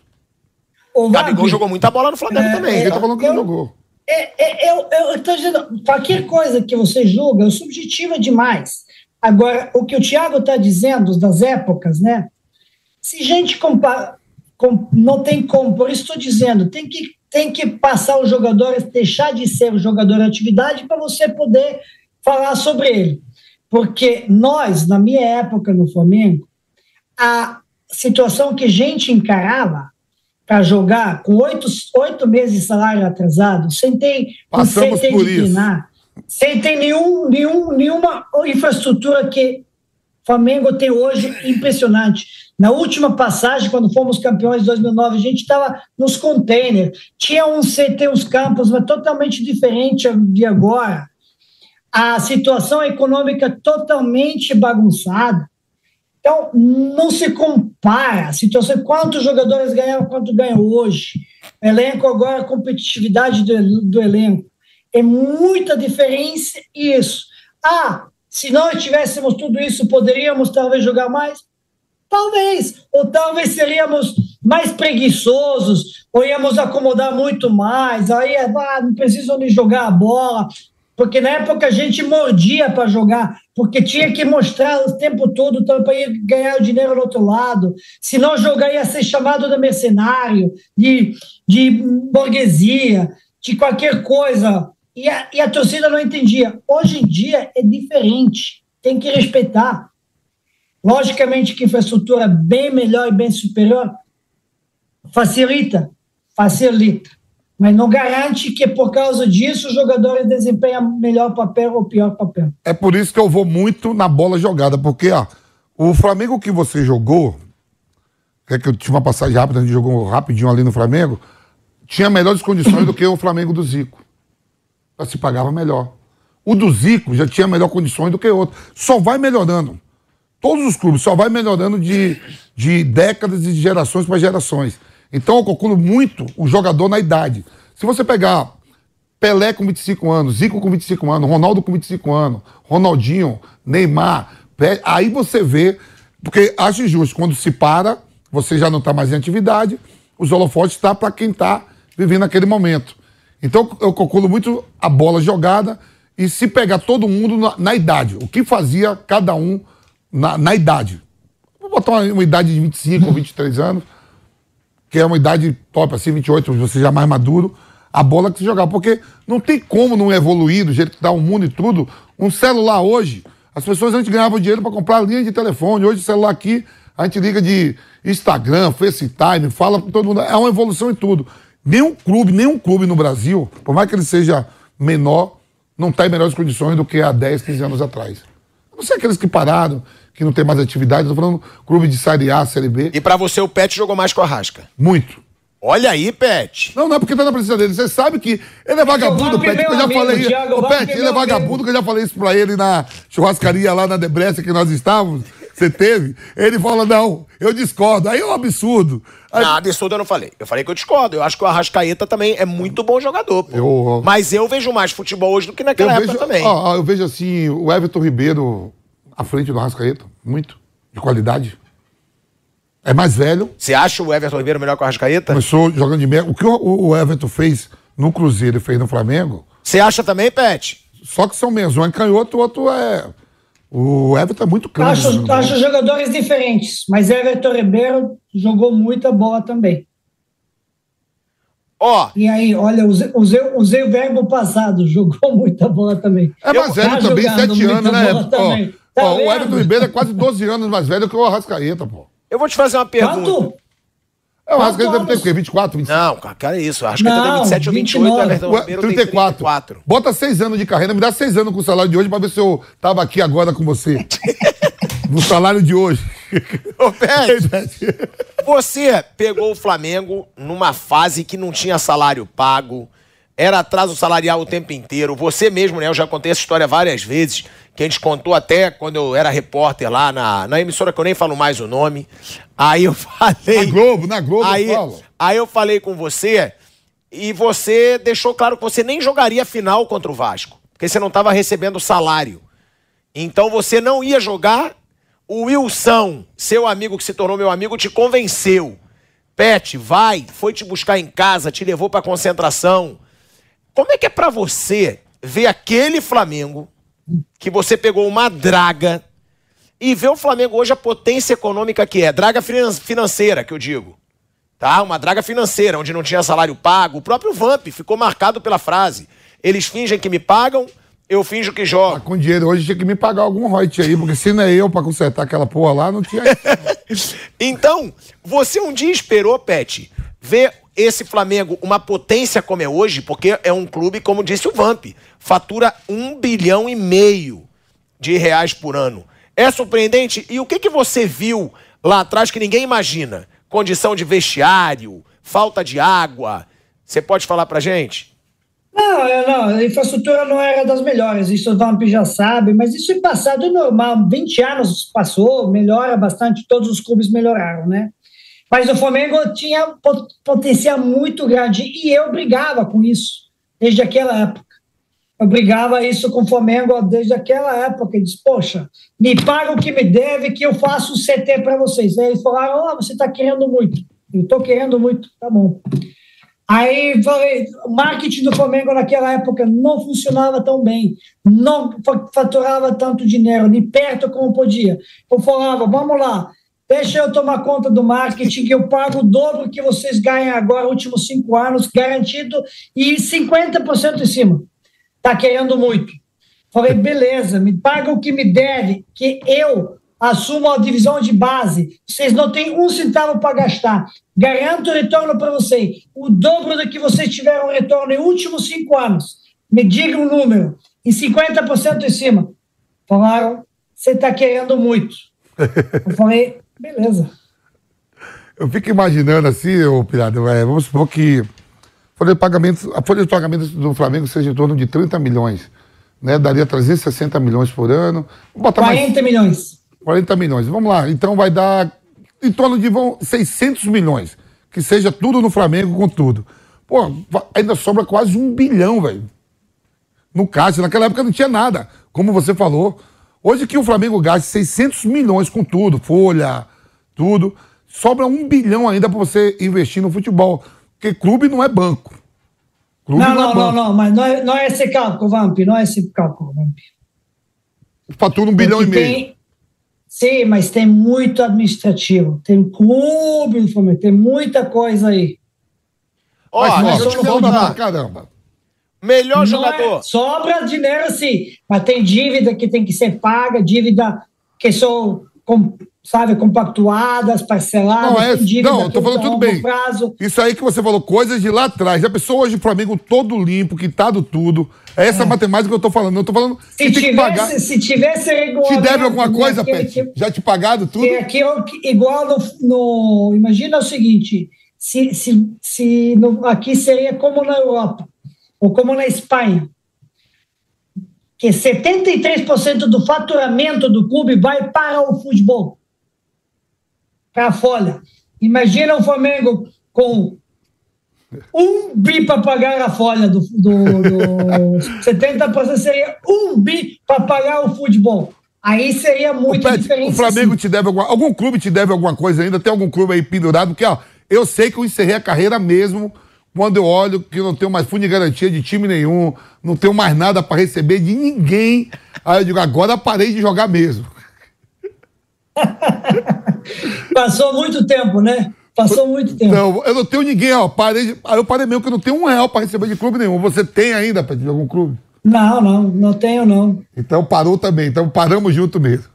Ô, Gabigol Wagner, jogou muita bola no Flamengo É, também. Ninguém tá falando que eu- não jogou. É, é, eu estou dizendo, qualquer coisa que você julga é subjetiva demais. Agora, o que o Tiago está dizendo das épocas, né? Se gente compara, com, não tem como, por isso estou dizendo, tem que, tem que passar os jogadores, deixar de ser o jogador de atividade para você poder falar sobre ele. Porque nós, na minha época no Flamengo, a situação que a gente encarava para jogar com oito, oito meses de salário atrasado, sem ter, Passamos sem ter por isso. sem ter nenhum, nenhum, nenhuma infraestrutura que o Flamengo tem hoje impressionante. Na última passagem, quando fomos campeões de 2009, a gente estava nos containers. Tinha um CT, uns campos, mas totalmente diferente de agora. A situação econômica totalmente bagunçada. Então, não se compara a situação. Quantos jogadores ganharam, quanto ganham hoje? Elenco agora, a competitividade do, do elenco. É muita diferença isso. Ah, se nós tivéssemos tudo isso, poderíamos talvez jogar mais? Talvez. Ou talvez seríamos mais preguiçosos, ou íamos acomodar muito mais. Aí, ah, não precisam de jogar a bola. Porque na época a gente mordia para jogar, porque tinha que mostrar o tempo todo então, para ir ganhar o dinheiro do outro lado. Se não jogar, ia ser chamado de mercenário, de, de burguesia, de qualquer coisa. E a, e a torcida não entendia. Hoje em dia é diferente, tem que respeitar. Logicamente que infraestrutura bem melhor e bem superior facilita, facilita mas não garante que por causa disso os jogadores desempenham melhor papel ou pior papel. É por isso que eu vou muito na bola jogada, porque ó, o Flamengo que você jogou, é que eu tinha uma passagem rápida, a gente jogou rapidinho ali no Flamengo, tinha melhores condições do que o Flamengo do Zico. Já se pagava melhor. O do Zico já tinha melhor condições do que outro. Só vai melhorando. Todos os clubes só vai melhorando de, de décadas e de gerações para gerações. Então eu calculo muito o jogador na idade. Se você pegar Pelé com 25 anos, Zico com 25 anos, Ronaldo com 25 anos, Ronaldinho, Neymar, aí você vê, porque acho injusto, quando se para, você já não está mais em atividade, os holofotes estão tá para quem está vivendo aquele momento. Então eu calculo muito a bola jogada e se pegar todo mundo na, na idade, o que fazia cada um na, na idade. Vou botar uma, uma idade de 25 ou 23 anos, que é uma idade top, assim, 28, você já mais maduro, a bola que se jogar. Porque não tem como não evoluir do jeito que está o mundo e tudo. Um celular hoje, as pessoas antes ganhavam dinheiro para comprar linha de telefone. Hoje, o celular aqui, a gente liga de Instagram, FaceTime, fala com todo mundo. É uma evolução em tudo. Nenhum clube, nenhum clube no Brasil, por mais que ele seja menor, não está em melhores condições do que há 10, 15 anos atrás. Não sei aqueles que pararam, que não tem mais atividade. Estou falando clube de Série A, Série B. E para você o Pet jogou mais com a Rasca? Muito. Olha aí, Pet. Não, não é porque tá na presença dele. Você sabe que ele é vagabundo, Pet. Que eu já falei. Pet, ele é vagabundo, que eu já falei isso pra ele na churrascaria lá na Debreça que nós estávamos. Você teve? Ele fala, não, eu discordo. Aí é um absurdo. Aí... Não, absurdo eu não falei. Eu falei que eu discordo. Eu acho que o Arrascaeta também é muito bom jogador, pô. Eu... Mas eu vejo mais futebol hoje do que naquela eu época vejo, também. Ó, eu vejo assim, o Everton Ribeiro à frente do Arrascaeta. Muito de qualidade. É mais velho. Você acha o Everton Ribeiro melhor que o Arrascaeta? Começou jogando de meia. O que o, Everton fez no Cruzeiro e fez no Flamengo. Você acha também, Pet? Só que são mesmo. Um é canhoto, o outro é. O Everton é muito grande. Acho, acho jogadores diferentes, mas Everton Ribeiro jogou muita bola também. Ó. E aí, olha, usei, usei, usei o verbo passado, jogou muita bola também. É mais velho tá também, sete anos, né? Ó, Tá ó, o Everton Ribeiro é quase 12 anos mais velho que o Arrascaeta, pô. Eu vou te fazer uma pergunta. Quanto? É, o Arrascaeta deve ter o quê? 24, 25? Não, cara, é isso. O Arrascaeta tem 27 ou 28, o Everton Ribeiro 34. 34. Bota 6 anos de carreira, me dá 6 anos com o salário de hoje pra ver se eu tava aqui agora com você. no salário de hoje. Ô, Pet, você pegou o Flamengo numa fase que não tinha salário pago, era atraso salarial o tempo inteiro. Você mesmo, né? Eu já contei essa história várias vezes que a gente contou até quando eu era repórter lá na, na emissora que eu nem falo mais o nome. Aí eu falei. Na Globo, na Globo aí, eu falo. Aí eu falei com você e você deixou claro que você nem jogaria final contra o Vasco, porque você não estava recebendo salário. Então você não ia jogar. O Wilson, seu amigo que se tornou meu amigo, te convenceu. Pet, vai, foi te buscar em casa, te levou para concentração. Como é que é pra você ver aquele Flamengo que você pegou uma draga e ver o Flamengo hoje a potência econômica que é, draga finan- financeira, que eu digo. Tá? Uma draga financeira, onde não tinha salário pago. O próprio Vamp ficou marcado pela frase. Eles fingem que me pagam, eu finjo que Ah, jogo. com dinheiro hoje tinha que me pagar algum royalty aí, porque se não é eu pra consertar aquela porra lá, não tinha. Então, você um dia esperou, Pet, ver esse Flamengo uma potência como é hoje, porque é um clube, como disse o Vamp, fatura um bilhão e meio de reais por ano. É surpreendente? E o que, que você viu lá atrás que ninguém imagina? Condição de vestiário, falta de água. Você pode falar pra gente? Não, não, a infraestrutura não era das melhores, isso o Vamp já sabe, mas isso é passado normal. 20 anos passou, melhora bastante, todos os clubes melhoraram, né? Mas o Flamengo tinha pot- potencial muito grande e eu brigava com isso desde aquela época. Eu brigava isso com o Flamengo desde aquela época. Eu disse, poxa, me paga o que me deve que eu faço o CT para vocês. Aí eles falaram, oh, você está querendo muito. Eu estou querendo muito, tá bom. Aí falei, o marketing do Flamengo naquela época não funcionava tão bem, não fa- faturava tanto dinheiro, nem perto como podia. Eu falava, vamos lá, deixa eu tomar conta do marketing, que eu pago o dobro que vocês ganham agora, últimos cinco anos, garantido, e 50% em cima. Tá querendo muito. Falei, beleza, me paga o que me deve, que eu assumo a divisão de base. Vocês não têm um centavo para gastar. Garanto o retorno para vocês. O dobro do que vocês tiveram retorno em últimos cinco anos. Me diga um número. E 50% em cima. Falaram, você está querendo muito. Eu falei, beleza. Eu fico imaginando assim, ô Pirata, é, vamos supor que folha de pagamento, a folha de pagamento do Flamengo seja em torno de 30 milhões. Né? Daria 360 milhões por ano. Botar mais 40 milhões. 40 milhões. Vamos lá. Então vai dar em torno de vão, 600 milhões. Que seja tudo no Flamengo com tudo. Pô, ainda sobra quase um bilhão, velho. No caixa. Naquela época não tinha nada. Como você falou. Hoje que o Flamengo gasta 600 milhões com tudo, folha, tudo. Sobra um bilhão ainda para você investir no futebol. Porque clube não é banco. Clube Não, é não, não, banco. não, mas não é, não é esse cálculo, Vamp, não é esse cálculo, Vamp. Fatura um bilhão e Porque meio. tem- Sim, mas tem muito administrativo. Tem clube no Flamengo, tem muita coisa aí. Ó, Mas, deixa eu te perguntar. caramba. Melhor Não é- jogador. sobra dinheiro sim, mas tem dívida que tem que ser paga, dívida que são, com, sabe, compactuadas, parceladas, Não, é- dívida não, tô falando tá a tudo bem. prazo. Isso aí que você falou, coisas de lá atrás. Já pensou hoje o Flamengo todo limpo, quitado tudo. É essa matemática que eu tô falando. Eu tô falando Se tem que tivesse, pagar. se tivesse Te regulamento... deve alguma coisa, Pet? Já te pagado tudo? aquilo que- igual no, no- Imagina o seguinte: se, se, se no- aqui seria como na Europa, ou como na Espanha, que 73% do faturamento do clube vai para o futebol, para a folha. Imagina o Flamengo com um bi para pagar a folha do, do, do 70% seria um bi para pagar o futebol. Aí seria muito Pet, diferente. o Flamengo sim. te deve alguma. Algum clube te deve alguma coisa ainda? Tem algum clube aí pendurado? Porque, ó, eu sei que eu encerrei a carreira mesmo quando eu olho que eu não tenho mais fundo de garantia de time nenhum, não tenho mais nada para receber de ninguém. Aí eu digo, agora parei de jogar mesmo. Passou muito tempo, né? Passou muito tempo. Não, eu não tenho ninguém, ó. Parei de... Aí eu parei mesmo que eu não tenho um real para receber de clube nenhum. Você tem ainda, Pet, de algum clube? Não, não, não tenho, não. Então parou também. Então paramos junto mesmo.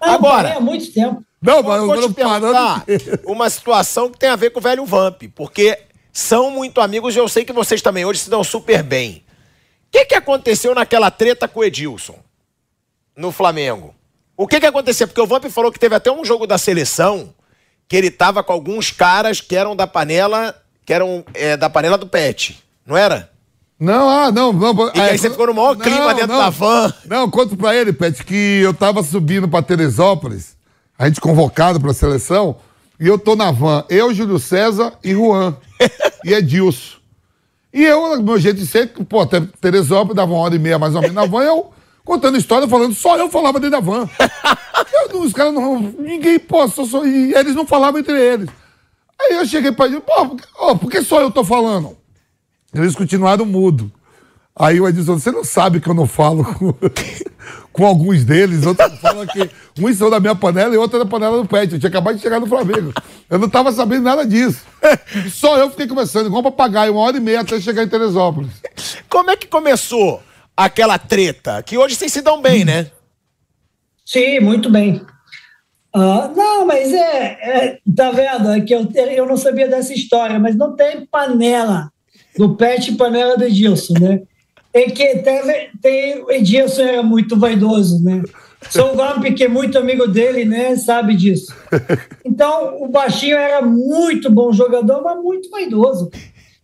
Não, Agora- parei há muito tempo. Não, mas Vou agora te parando. perguntar uma situação que tem a ver com o velho Vamp, porque são muito amigos e eu sei que vocês também hoje se dão super bem. O que, que aconteceu naquela treta com o Edilson no Flamengo? O que, que aconteceu? Porque o Vamp falou que teve até um jogo da seleção que ele tava com alguns caras que eram da panela, que eram é, da panela do Pet, não era? Não, ah, não, não. E aí você ficou no maior clima dentro da van. Não, conto pra ele, Pet, que eu tava subindo pra Teresópolis, a gente convocado pra seleção, e eu tô na van, eu, Júlio César e Juan. e Edilson. E eu, meu jeito de ser, pô, até Teresópolis dava uma hora e meia mais ou menos na van, eu contando história, falando, só eu falava dentro da van. Eu, os caras não. Ninguém, pô, só, só, e eles não falavam entre eles. Aí eu cheguei pra ele, pô, por que, ó, por que só eu tô falando? Eles continuaram mudo. Aí o Edson, você não sabe que eu não falo com, com alguns deles. Outros falam que uns são da minha panela e outros da panela do Pet. Eu tinha acabado de chegar no Flamengo. Eu não tava sabendo nada disso. Só eu fiquei conversando, igual um papagaio, uma hora e meia até chegar em Teresópolis. Como é que começou aquela treta? Que hoje vocês se dão bem, né? Sim, muito bem. Uh, não, mas é, é, Tá vendo? É que eu, eu não sabia dessa história, mas não tem panela do Pet e panela do Edilson, né? É que teve, tem, o Edilson era muito vaidoso, né? Sou Vamp, que é muito amigo dele, né? Sabe disso. Então, o Baixinho era muito bom jogador, mas muito vaidoso.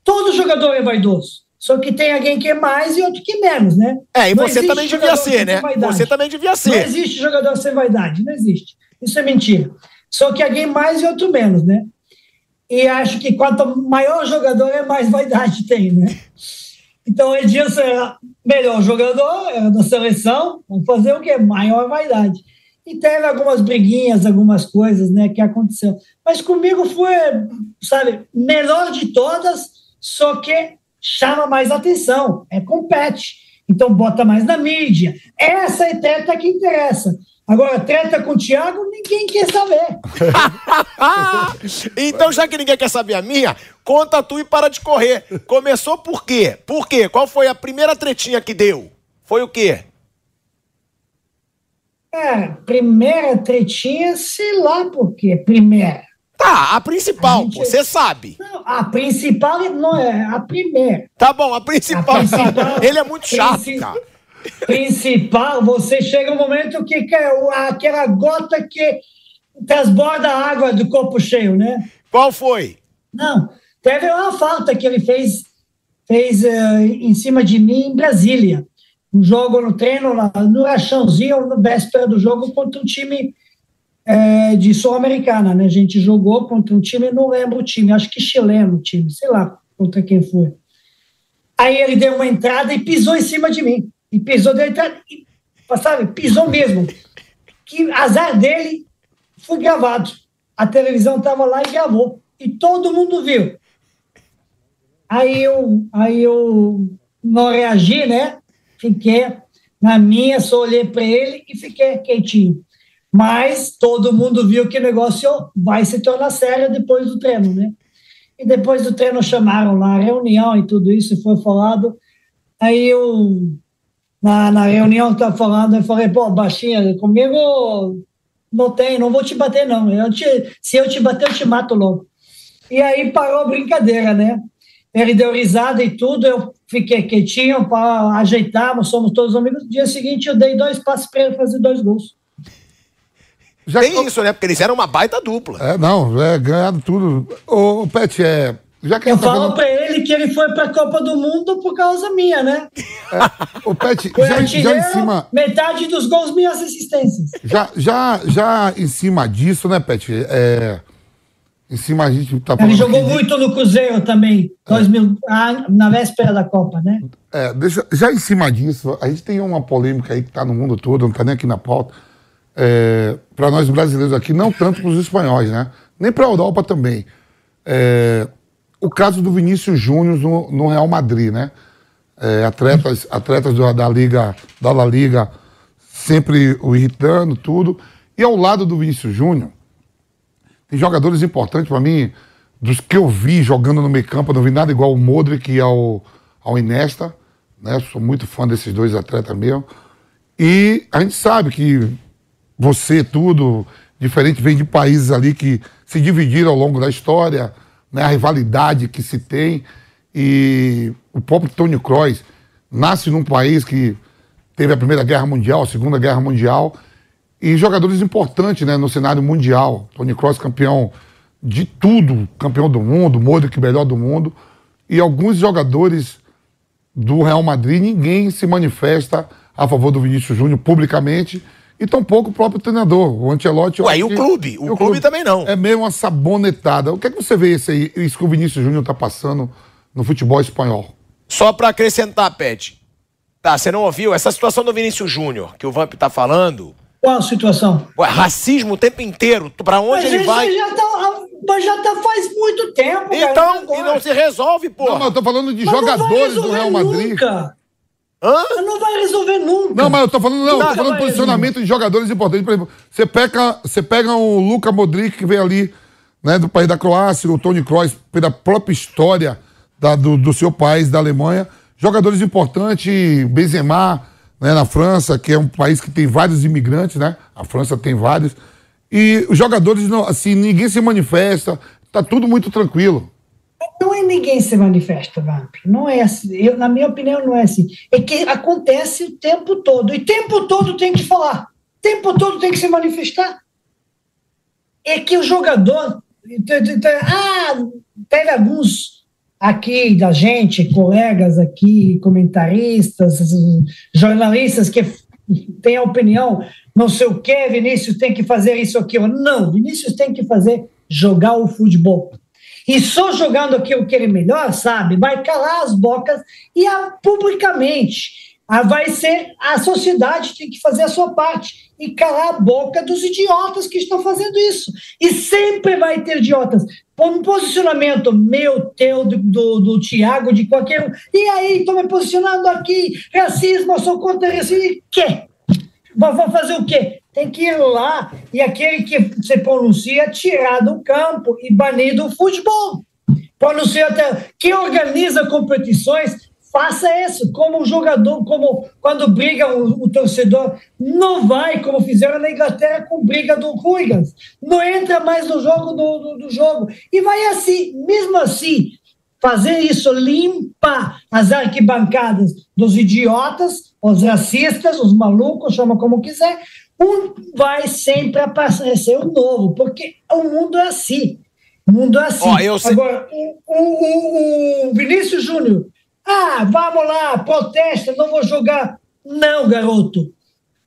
Todo jogador é vaidoso. Só que tem alguém que é mais e outro que é menos, né? É, e não você também devia ser, né? Você também devia ser. Não existe jogador sem vaidade, não existe. Isso é mentira. Só que alguém mais e outro menos, né? E acho que quanto maior jogador é, mais vaidade tem, né? Então Edilson era melhor jogador, era da seleção, vamos fazer o quê? Maior vaidade. E teve algumas briguinhas, algumas coisas, né, que aconteceu. Mas comigo foi, sabe, melhor de todas, só que chama mais atenção, é compete. Então bota mais na mídia. Essa é treta que interessa. Agora, treta com o Thiago, ninguém quer saber. então, já que ninguém quer saber a minha, conta tu e para de correr. Começou por quê? Por quê? Qual foi a primeira tretinha que deu? Foi o quê? É, primeira tretinha, sei lá por quê. Primeira. Tá, a principal, gente... você sabe. Não, a principal não é a primeira. Tá bom, a principal. A principal Ele é muito chato, cara. Principal, você chega um momento que é aquela gota que transborda a água do copo cheio, né? Qual foi? Não, teve uma falta que ele fez, fez uh, em cima de mim em Brasília. Um jogo no treino, lá, no rachãozinho, no véspera do jogo, contra um time é, de Sul-Americana, né? A gente jogou contra um time, não lembro o time, acho que chileno o time, sei lá contra quem foi. Aí ele deu uma entrada e pisou em cima de mim. E pisou dele, sabe, pisou mesmo. Que azar dele foi gravado. A televisão estava lá e gravou. E todo mundo viu. Aí eu, aí eu não reagi, né? Fiquei na minha, só olhei para ele e fiquei quietinho. Mas todo mundo viu que o negócio vai se tornar sério depois do treino, né? E depois do treino chamaram lá a reunião e tudo isso foi falado. Aí eu, na, na reunião que tá falando, eu falei, pô, baixinha, comigo não tem, não vou te bater não. Eu te, se eu te bater, eu te mato logo. E aí parou a brincadeira, né? Ele deu risada e tudo, eu fiquei quietinho para ajeitar, somos todos amigos. No dia seguinte, eu dei dois passos para ele fazer dois gols. Já Tem isso, né? Porque eles eram uma baita dupla. É, não, é, ganhado tudo. Ô, Pet, é. Já que eu tá falo falando... pra ele que ele foi pra Copa do Mundo por causa minha, né? É, o Pet, já, já em cima. Metade dos gols, minhas assistências. Já, já, já em cima disso, né, Pet? É, em cima a gente tá Ele jogou muito no Cruzeiro também, é. 2000, ah, na véspera da Copa, né? É, deixa, já em cima disso, a gente tem uma polêmica aí que tá no mundo todo, não tá nem aqui na pauta é, para nós brasileiros aqui, não tanto para os espanhóis, né? Nem para a Europa também. É, o caso do Vinícius Júnior no, no, Real Madrid, né? É, atletas atletas da, da Liga, da La Liga, sempre o irritando, tudo. E ao lado do Vinícius Júnior, tem jogadores importantes para mim, dos que eu vi jogando no meio campo, não vi nada igual o Modric e ao, ao Inesta, né? Sou muito fã desses dois atletas mesmo. E a gente sabe que você, tudo, diferente, vem de países ali que se dividiram ao longo da história, né, a rivalidade que se tem. E o próprio Tony Kroos nasce num país que teve a Primeira Guerra Mundial, a Segunda Guerra Mundial, e jogadores importantes né, no cenário mundial. Tony Kroos campeão de tudo, campeão do mundo, Modric melhor do mundo, e alguns jogadores do Real Madrid, ninguém se manifesta a favor do Vinícius Júnior publicamente, e tampouco o próprio treinador, o Ancelotti. Ué, e o clube? O, o clube, clube, também não. É meio uma sabonetada. O que é que você vê isso aí, isso que o Vinícius Júnior está passando no futebol espanhol? Só para acrescentar, Pet. Tá, você não ouviu? Essa situação do Vinícius Júnior, que o Vamp tá falando. Qual a situação? Ué, racismo o tempo inteiro. Para onde mas ele vai? Já tá, mas já tá faz muito tempo, Então, cara, e não se resolve, pô. Não, mas eu tô falando de mas jogadores do Real Madrid. Nunca. Hã? Não vai resolver nunca. Não, mas eu tô falando, não, eu tô falando posicionamento resolver. de jogadores importantes. Por exemplo, você pega, você pega o Luka Modric, que veio ali, né, do país da Croácia, o Tony Kroos, pela própria história da, do, do seu país, da Alemanha. Jogadores importantes, Benzema, né, na França, que é um país que tem vários imigrantes, né? A França tem vários. E os jogadores, não, assim, ninguém se manifesta, tá tudo muito tranquilo. Não é ninguém se manifesta, Vamp. Não é assim. Eu, na minha opinião, não é assim. É que acontece o tempo todo. E o tempo todo tem que falar. O tempo todo tem que se manifestar. É que o jogador. Ah, teve alguns aqui da gente, colegas aqui, comentaristas, jornalistas que têm a opinião, não sei o que, Vinícius tem que fazer isso aqui. Não, Vinícius tem que fazer jogar o futebol. E só jogando aquilo que ele melhor sabe, vai calar as bocas e a, publicamente a, vai ser a sociedade tem que fazer a sua parte e calar a boca dos idiotas que estão fazendo isso. E sempre vai ter idiotas. Um posicionamento meu, teu, do, do, do Tiago, de qualquer um. E aí, estou me posicionando aqui, racismo, eu sou contra racismo. E quê? Vou fazer o quê? Tem que ir lá e aquele que se pronuncia tirar do campo e banir do futebol. Pronuncia até quem organiza competições faça isso. Como jogador, como quando briga o, o, torcedor, não vai como fizeram na Inglaterra com briga do Hooligans, não entra mais no jogo do, do, do jogo. E vai assim, mesmo assim fazer isso limpa as arquibancadas dos idiotas, os racistas, os malucos, chama como quiser, vai sempre aparecer o novo, porque o mundo é assim. O mundo é assim. Sei... Agora, o, o, o Vinícius Júnior, ah, vamos lá, protesta, não vou jogar. Não, garoto.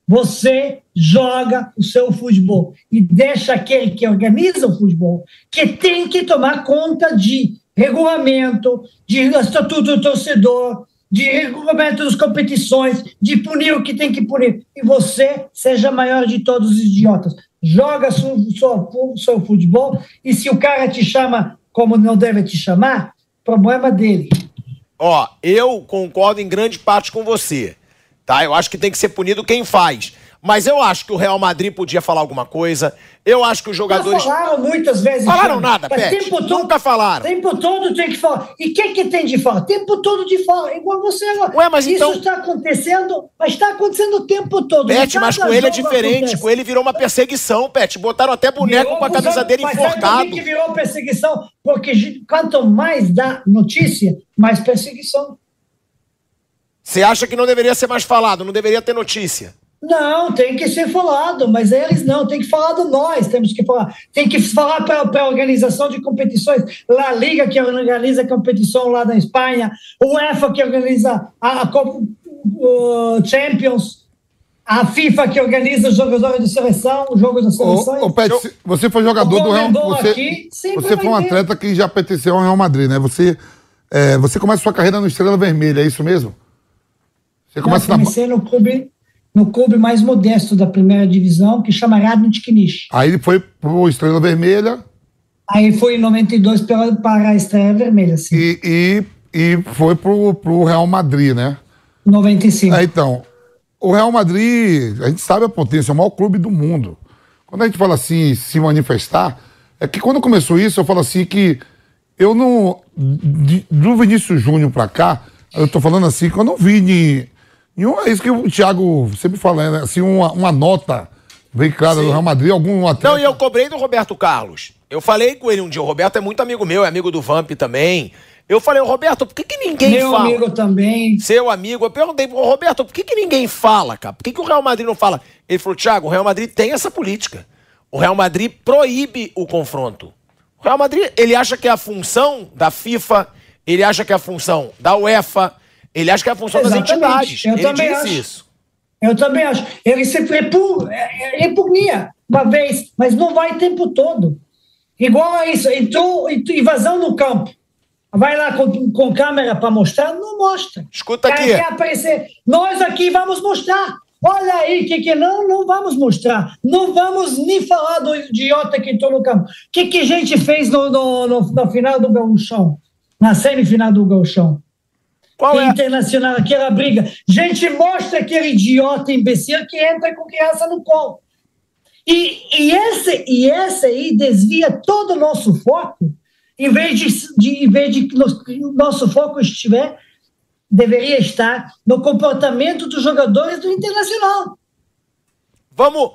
Você joga o seu futebol e deixa aquele que organiza o futebol, que tem que tomar conta de regulamento, de estatuto do torcedor, de regulamento das competições, de punir o que tem que punir. E você seja maior de todos os idiotas. Joga seu, seu, seu futebol e se o cara te chama como não deve te chamar, problema dele. Ó, eu concordo em grande parte com você. Tá? Eu acho que tem que ser punido quem faz. Mas eu acho que o Real Madrid podia falar alguma coisa. Eu acho que os jogadores. Já falaram muitas vezes. Falaram nada, Pet. Tempo todo, Nunca falaram. Tempo todo tem que falar. E o que, que tem de falar? Tempo todo de falar. Igual você agora. Ué, mas Isso então... está acontecendo, mas está acontecendo o tempo todo. Pet, mas com ele é diferente. Acontece. Com ele virou uma perseguição, Pet. Botaram até boneco virou, com a camisa dele mas enforcado. que virou perseguição? Porque quanto mais dá notícia, mais perseguição. Você acha que não deveria ser mais falado, não deveria ter notícia? Não, tem que ser falado, mas eles não, tem que falar do nós, temos que falar. Tem que falar para a organização de competições, lá a Liga que organiza a competição lá na Espanha, o UEFA que organiza a, a Champions, a FIFA que organiza os jogadores de seleção, os jogos da seleção. Ô, ô Pet, você foi jogador do Real Madrid. Você, você foi um atleta que já pertenceu ao Real Madrid, né? Você, é, você começa sua carreira no Estrela Vermelha, é isso mesmo? Você começa Não, comecei na... no clube no clube mais modesto da primeira divisão, que chama Radnic Knish. Aí ele foi para o Estrela Vermelha. Aí foi em 92 pela, para a Estrela Vermelha, sim. E, e, e foi para o Real Madrid, né? 95. É, então, o Real Madrid, a gente sabe a potência, é o maior clube do mundo. Quando a gente fala assim, se manifestar, é que quando começou isso, eu falo assim que eu não. De, do Vinícius Júnior para cá, eu tô falando assim, que eu não vi de, e um, é isso que o Thiago sempre fala, né? Assim, uma, uma nota bem clara do Real Madrid, algum atleta... Não, e eu cobrei do Roberto Carlos. Eu falei com ele um dia, o Roberto é muito amigo meu, é amigo do Vamp também. Eu falei, Roberto, por que, que ninguém meu fala? Meu amigo também. Seu amigo. Eu perguntei pro Roberto, por que, que ninguém fala, cara? Por que, que o Real Madrid não fala? Ele falou, Thiago, o Real Madrid tem essa política. O Real Madrid proíbe o confronto. O Real Madrid, ele acha que é a função da FIFA, ele acha que é a função da UEFA, ele acha que é a função Exatamente. das entidades. Eu ele também disse acho. isso. Eu também acho. Ele se repugnia é, é, uma vez, mas não vai o tempo todo. Igual a isso, entrou invasão no campo. Vai lá com, com câmera para mostrar? Não mostra. Escuta aqui. Quer aparecer. Nós aqui vamos mostrar. Olha aí, que que não, não vamos mostrar. Não vamos nem falar do idiota que entrou no campo. O que, que a gente fez no, no, no, no final do Gauchão? Na semifinal do Gauchão? Qual é? Internacional, aquela briga. Gente, mostra aquele idiota imbecil que entra com criança no colo. E, e, esse, e esse aí desvia todo o nosso foco, em vez de, de, em vez de que o nosso foco estiver, deveria estar no comportamento dos jogadores do Internacional. Vamos,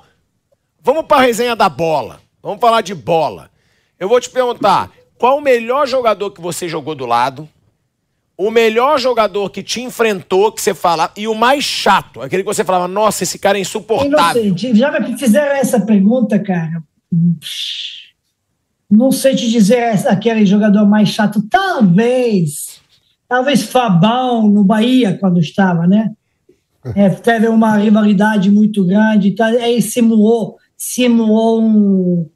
vamos para a resenha da bola. Vamos falar de bola. Eu vou te perguntar, qual o melhor jogador que você jogou do lado? O melhor jogador que te enfrentou, que você fala, e o mais chato, aquele que você falava, nossa, esse cara é insuportável. Inocente. Já me fizeram essa pergunta, cara. Não sei te dizer aquele jogador mais chato. Talvez, talvez Fabão no Bahia, quando estava, né? É, teve uma rivalidade muito grande, tá, aí simulou, simulou um,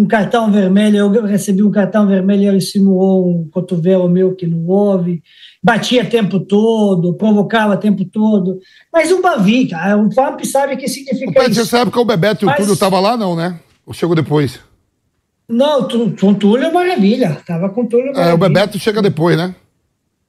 um cartão vermelho, eu recebi um cartão vermelho, ele simulou um cotovelo meu que não houve, batia tempo todo, provocava tempo todo, mas o Bavi, cara, o FAP sabe o que significa Mas isso. Nessa época o Bebeto e o Mas- Túlio tava lá, não, né? Ou chegou depois? Não, com Túlio é Maravilha, tava com Túlio É, Maravilha. o Bebeto chega depois, né?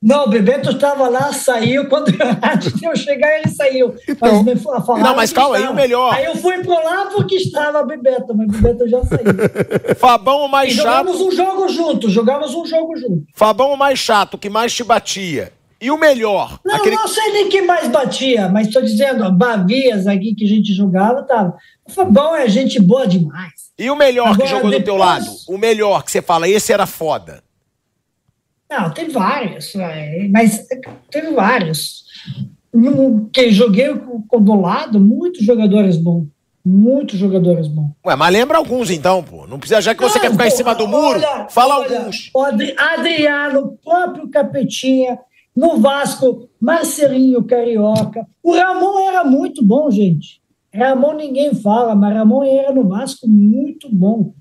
Não, o Bebeto estava lá, saiu, quando eu chegar ele saiu. Então- me fa- falaram Não, mas que calma, aí o melhor. Aí eu fui pro lá porque estava Bebeto, mas Bebeto já saiu. Fabão o mais E chato. jogamos um jogo junto, jogamos um jogo junto. Fabão o mais chato, que mais te batia. E o melhor? Não, aquele... não sei nem quem mais batia, mas estou dizendo, ó, Bavias aqui que a gente jogava, tava. O Fabão é gente boa demais. E o melhor que Agora, jogou do teu depois- lado? O melhor que você fala, esse era foda. Não, tem vários, é, mas teve vários. No- Que joguei com, do lado, muitos jogadores bons. Muitos jogadores bons. Ué, mas lembra alguns então, pô. Não precisa, já que você Não, quer ficar em porra, cima do muro, olha, fala olha, alguns. Adriano, próprio Capetinha, no Vasco, Marcelinho Carioca. O Ramon era muito bom, gente. Ramon ninguém fala, mas Ramon era no Vasco muito bom.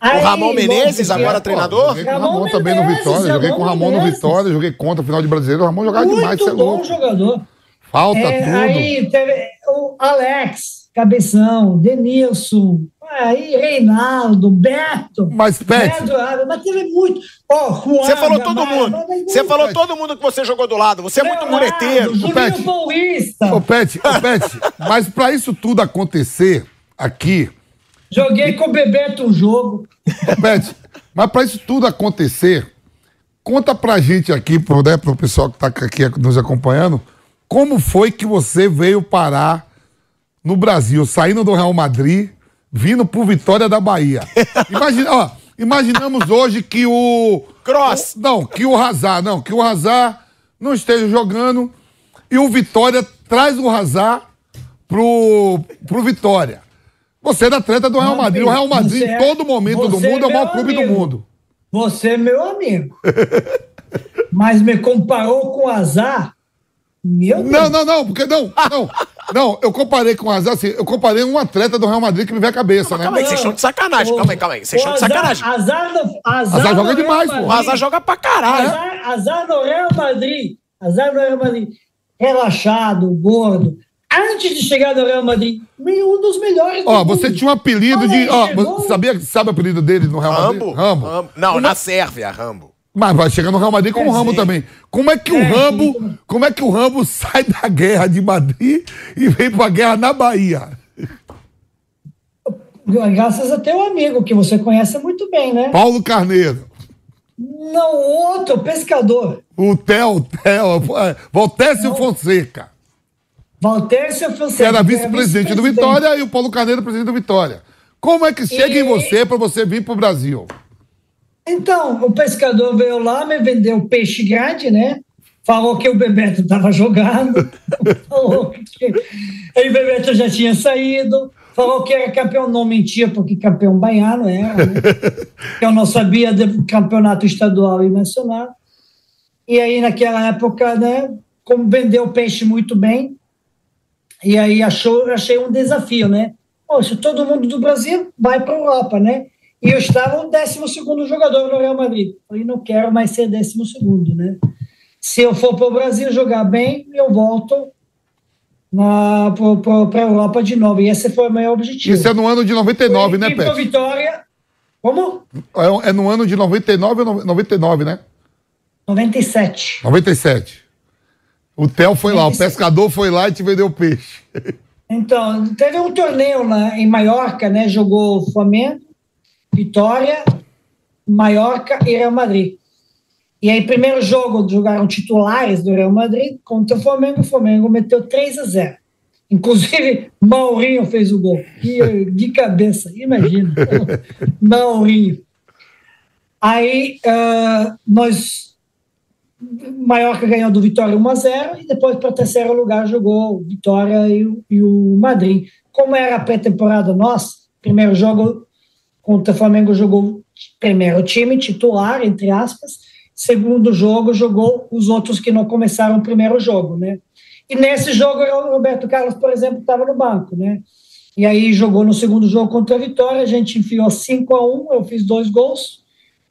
Aí, Ramon Menezes, agora treinador? Joguei com o Ramon Ramon também no Vitória. Joguei com o Ramon no. Vitória, joguei contra o final de brasileiro. O Ramon jogava demais, você é Muito bom louco. jogador. Falta É, tudo. aí teve o Alex, Cabeção, Denilson, aí Reinaldo, Beto. Mas, Pet, Ávila, mas teve muito. Ó, Juan Você falou todo mundo. Você muito. falou todo mundo que você jogou do lado. Você é muito Leonardo, mureteiro. Juninho Pet. Paulista. Ô, Pet, ô, Pet, mas pra isso tudo acontecer aqui, Joguei com o Bebeto um jogo. Pet, mas pra isso tudo acontecer, conta pra gente aqui, pro, né, pro pessoal que tá aqui nos acompanhando, como foi que você veio parar no Brasil, saindo do Real Madrid, vindo pro Vitória da Bahia. Imagina, ó, imaginamos hoje que o. Cross. o- não, que o Hazard, não, que o Hazard não esteja jogando e o Vitória traz o Hazard pro, pro Vitória. Você é da treta do Real Madrid. O Real Madrid, em é- todo momento do mundo, é o é maior clube do mundo. Você é meu amigo. Mas me comparou com o Azar. Meu Deus. Não, não, não, porque não, não. Não, eu comparei com o Hazard, assim, eu comparei um atleta do Real Madrid que me veio à cabeça, né? Calma aí, vocês estão de sacanagem. Calma aí, calma aí. Vocês estão de Azar- sacanagem. Azar, no, azar, Azar joga demais, pô. O. Azar joga pra caralho. Azar, azar no Real Madrid. Azar no Real Madrid. Relaxado, gordo. Antes de chegar no Real Madrid, um dos melhores do Ó, mundo. você tinha um apelido Olha, de. Ó, chegou- você sabia, sabe o apelido dele no Real Madrid? Rambo? Rambo. Não, Como na é- Sérvia, Rambo. Mas vai chegar no Real Madrid com o É, Rambo sim. também. Como é que o É, Rambo. sim. Como é que o Rambo sai da guerra de Madrid e vem pra guerra na Bahia? Graças a teu amigo, que você conhece muito bem, né? Paulo Carneiro. Não, outro pescador. O Theo, Theo, é, Voltécio Fonseca, Walter Fonseca. era vice-presidente do Vitória, e o Paulo Carneiro, presidente do Vitória. Como é que chega em E- você pra você vir pro Brasil? Então, o pescador veio lá, me vendeu peixe grande, né? Falou que o Bebeto estava jogando. falou que aí o Bebeto já tinha saído. Falou que era campeão, não mentia, porque campeão baiano era. Né? que eu não sabia de campeonato estadual e nacional. E aí, naquela época, né, como vendeu o peixe muito bem, e aí achou, achei um desafio, né? Poxa, todo mundo do Brasil vai para a Europa, né? E eu estava o 12 jogador no Real Madrid. Falei, não quero mais ser 12, né? Se eu for para o Brasil jogar bem, eu volto para a Europa de novo. E esse foi o meu objetivo. Isso é no ano de 99, né, E pro Pet? Vitória. Como? É, é no ano de 99 ou no- 99, né? 97. 97. O Theo foi lá, o pescador foi lá e te vendeu peixe. Então, teve um torneio na, em Maiorca, né? Jogou Flamengo, Vitória, Maiorca e Real Madrid. E aí, primeiro jogo, jogaram titulares do Real Madrid contra o Flamengo. O Flamengo meteu 3 a 0. Inclusive, Maurinho fez o gol. de cabeça, imagina. Maurinho. Aí, uh, nós. Maiorca ganhou do Vitória 1 a 0 e depois, para terceiro lugar, jogou Vitória e, e o Madrid. Como era a pré-temporada nossa, primeiro jogo contra o Flamengo jogou primeiro time titular, entre aspas, segundo jogo jogou os outros que não começaram o primeiro jogo, né? E nesse jogo o Roberto Carlos, por exemplo, estava no banco, né? E aí jogou no segundo jogo contra a Vitória, a gente enfiou 5 a 1 eu fiz dois gols,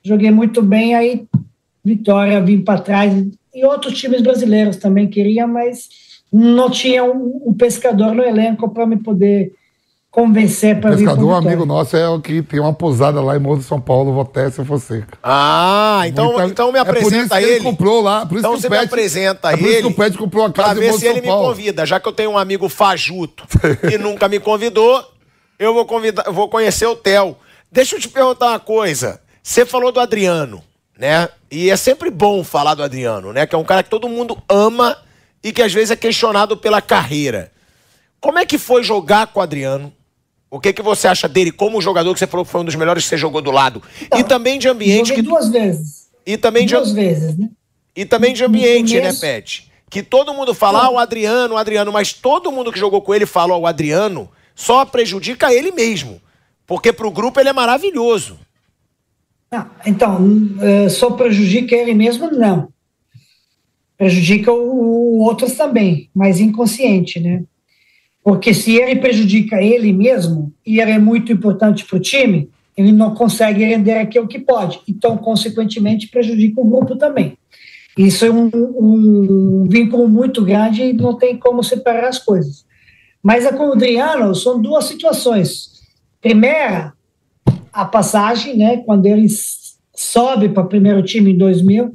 joguei muito bem, aí Vitória vim para trás. E outros times brasileiros também queriam, mas não tinha um, um pescador no elenco para me poder convencer para vir Pescador, amigo nosso, é o que tem uma pousada lá em Morro de São Paulo, Votécia Fonseca. Ah, então, Muita... então me apresenta é por isso ele. ele comprou lá, por isso então você Pet, me apresenta é ele. Por isso que o Pet comprou a casa pra ver se ele me convida, já que eu tenho um amigo fajuto e nunca me convidou, eu vou convidar, eu vou conhecer o Theo. Deixa eu te perguntar uma coisa. Você falou do Adriano, né? E é sempre bom falar do Adriano, né? Que é um cara que todo mundo ama e que às vezes é questionado pela carreira. Como é que foi jogar com o Adriano? O que, que você acha dele como jogador que você falou que foi um dos melhores que você jogou do lado? Então, e também de ambiente. que duas vezes. E também duas de vezes, né? E também de ambiente, né, começo... né, Pet? Que todo mundo fala, ah, o Adriano, o Adriano, mas todo mundo que jogou com ele fala, ó, o Adriano só prejudica ele mesmo. Porque pro grupo ele é maravilhoso. Não, então, eh, só prejudica ele mesmo, não. Prejudica o, o outros também, mas inconsciente, né? Porque se ele prejudica ele mesmo, e ele é muito importante para o time, ele não consegue render aquilo que pode. Então, consequentemente, prejudica o grupo também. Isso é um, um vínculo muito grande e não tem como separar as coisas. Mas a com o Adriano são duas situações. Primeira, a passagem, né, quando ele sobe para o primeiro time em 2000,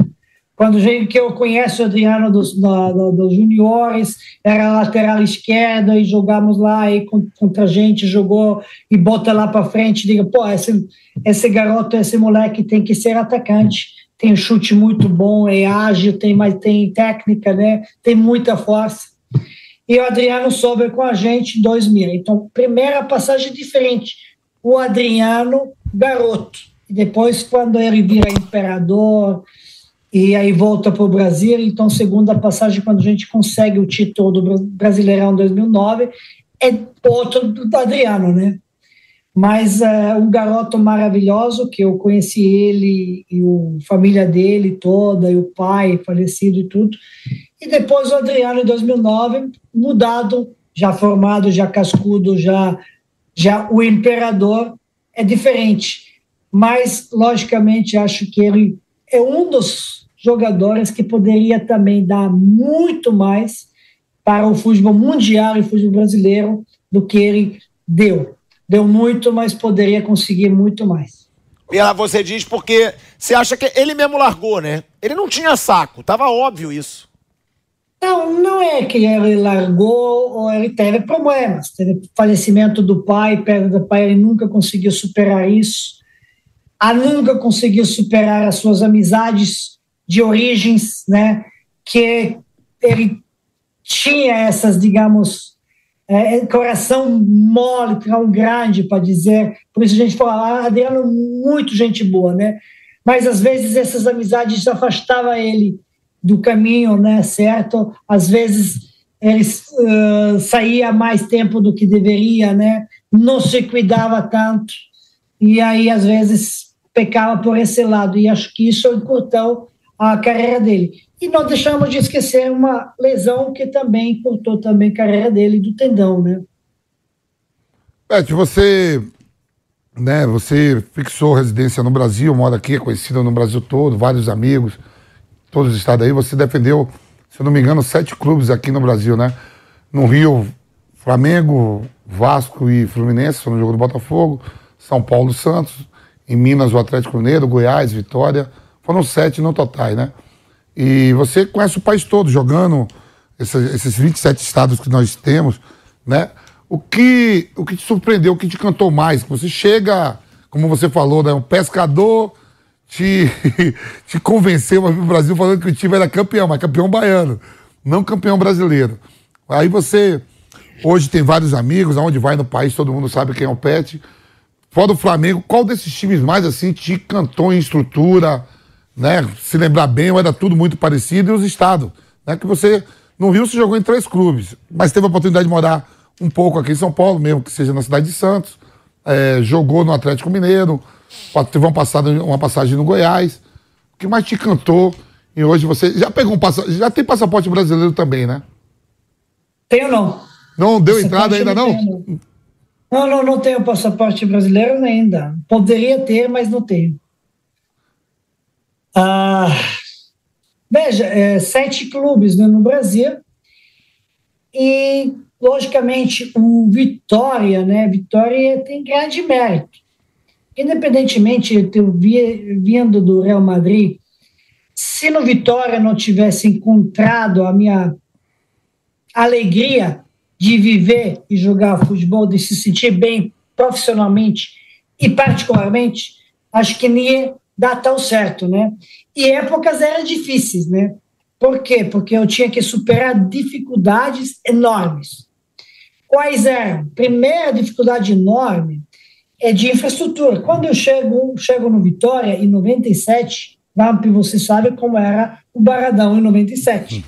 quando que eu conheço o Adriano dos, da, da, dos juniores, era lateral esquerda e jogamos lá e contra a gente, jogou e bota lá para frente, diga, pô, esse, esse garoto, esse moleque tem que ser atacante, tem um chute muito bom, é ágil, tem, mas tem técnica, né? Tem muita força. E o Adriano soube com a gente em 2000. Então, primeira passagem diferente. O Adriano, garoto. Depois, quando ele vira imperador, e aí volta para o Brasil. Então, segunda passagem, quando a gente consegue o título do Brasileirão 2009, é outro do Adriano, né? Mas é um garoto maravilhoso que eu conheci ele e a família dele toda, e o pai falecido e tudo. E depois o Adriano, em 2009, mudado, já formado, já cascudo, já, já o imperador, é diferente. Mas, logicamente, acho que ele é um dos jogadores que poderia também dar muito mais para o futebol mundial e futebol brasileiro do que ele deu. Deu muito, mas poderia conseguir muito mais. E ela, você diz porque você acha que ele mesmo largou, né? Ele não tinha saco, tava óbvio isso. Não, não é que ele largou ou ele teve problemas. Teve falecimento do pai, perda do pai, ele nunca conseguiu superar isso. A nunca conseguiu superar as suas amizades de origens, né, que ele tinha essas, digamos, é, é coração mole, tão grande para dizer, por isso a gente fala, ah, Adriano, muito gente boa, né, mas às vezes essas amizades afastavam ele do caminho, né, certo? Às vezes ele uh, saía mais tempo do que deveria, né, não se cuidava tanto, e aí às vezes pecava por esse lado, e acho que isso encurtou a carreira dele. E não deixamos de esquecer uma lesão que também cortou também a carreira dele do tendão, né? Pet, você, né, você fixou residência no Brasil, mora aqui, é conhecida no Brasil todo, vários amigos, todos os estados aí. Você defendeu, se eu não me engano, sete clubes aqui no Brasil, né? No Rio, Flamengo, Vasco e Fluminense, no jogo do Botafogo, São Paulo Santos, em Minas o Atlético Mineiro, Goiás, Vitória, foram sete no total, né? E você conhece o país todo, jogando esses, esses 27 estados que nós temos, né? O que, o que te surpreendeu, o que te cantou mais? Você chega, como você falou, né? Um pescador te, te convenceu a vir pro Brasil falando que o time era campeão, mas campeão baiano, não campeão brasileiro. Aí você hoje tem vários amigos, aonde vai no país, todo mundo sabe quem é o Pet. Fora do Flamengo, qual desses times mais assim te cantou em estrutura, né? Se lembrar bem, era tudo muito parecido, e os estados, né? Que você no Rio se jogou em três clubes, mas teve a oportunidade de morar um pouco aqui em São Paulo, mesmo que seja na cidade de Santos. É, jogou no Atlético Mineiro, teve uma passagem, uma passagem no Goiás. O que mais te cantou? E hoje você já pegou um passaporte, já tem passaporte brasileiro também, né? Tenho não. Não deu entrada ainda não? Tenho, não, não, não tenho passaporte brasileiro ainda. Poderia ter, mas não tenho. Ah, veja, é, sete clubes né, no Brasil e, logicamente, um Vitória, né? Vitória tem grande mérito. Independentemente de ter vindo do Real Madrid, se no Vitória não tivesse encontrado a minha alegria de viver e jogar futebol, de se sentir bem profissionalmente e particularmente, acho que nem ia dar tão certo, né? E épocas eram difíceis, né? Por quê? Porque eu tinha que superar dificuldades enormes. Quais eram? Primeira dificuldade enorme é de infraestrutura. Quando eu chego, chego no Vitória, em 97, Vamp, você sabe como era o Baradão em 97.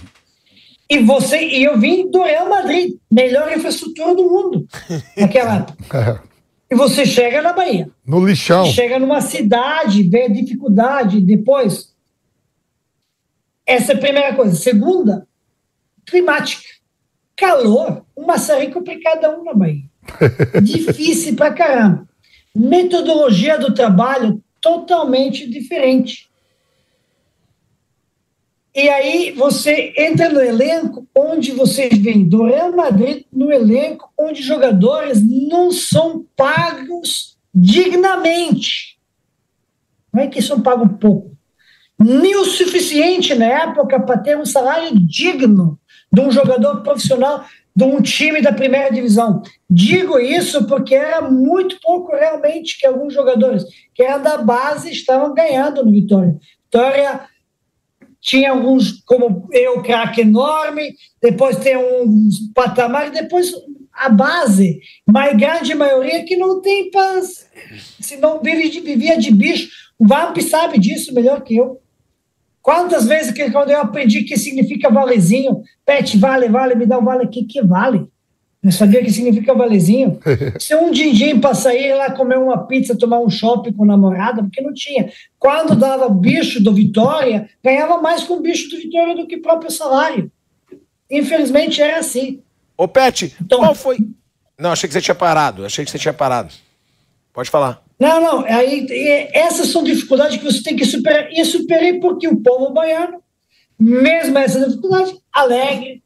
E você e eu vim do Real Madrid, melhor infraestrutura do mundo naquela época. É. E você chega na Bahia. No lixão. Chega numa cidade, vê a dificuldade, depois. Essa é a primeira coisa. Segunda, climática. Calor, uma maçarico para cada um na Bahia. Difícil pra caramba. Metodologia do trabalho totalmente diferente. E aí você entra no elenco onde você vem do Real Madrid, no elenco onde jogadores não são pagos dignamente. Não é que são pagos pouco. Nem o suficiente na época para ter um salário digno de um jogador profissional de um time da primeira divisão. Digo isso porque era muito pouco realmente que alguns jogadores que eram da base estavam ganhando no Vitória. Vitória tinha alguns, como eu, craque enorme, depois tem um patamar, depois a base, mas grande maioria que não tem paz, se não vive de, vivia de bicho. O Vamp sabe disso melhor que eu. Quantas vezes que quando eu aprendi que significa valezinho, pet vale, vale, me dá um vale aqui, que vale? Não sabia que significa valezinho. Se um din-din para sair lá comer uma pizza, tomar um shopping com namorada, porque não tinha. Quando dava bicho do Vitória, ganhava mais com o bicho do Vitória do que próprio salário. Infelizmente era assim. Ô, Pet, então, qual foi. Não, achei que você tinha parado. Achei que você tinha parado. Pode falar. Não, não. Aí, essas são dificuldades que você tem que superar. E superei porque o povo baiano, mesmo essa dificuldade, alegre,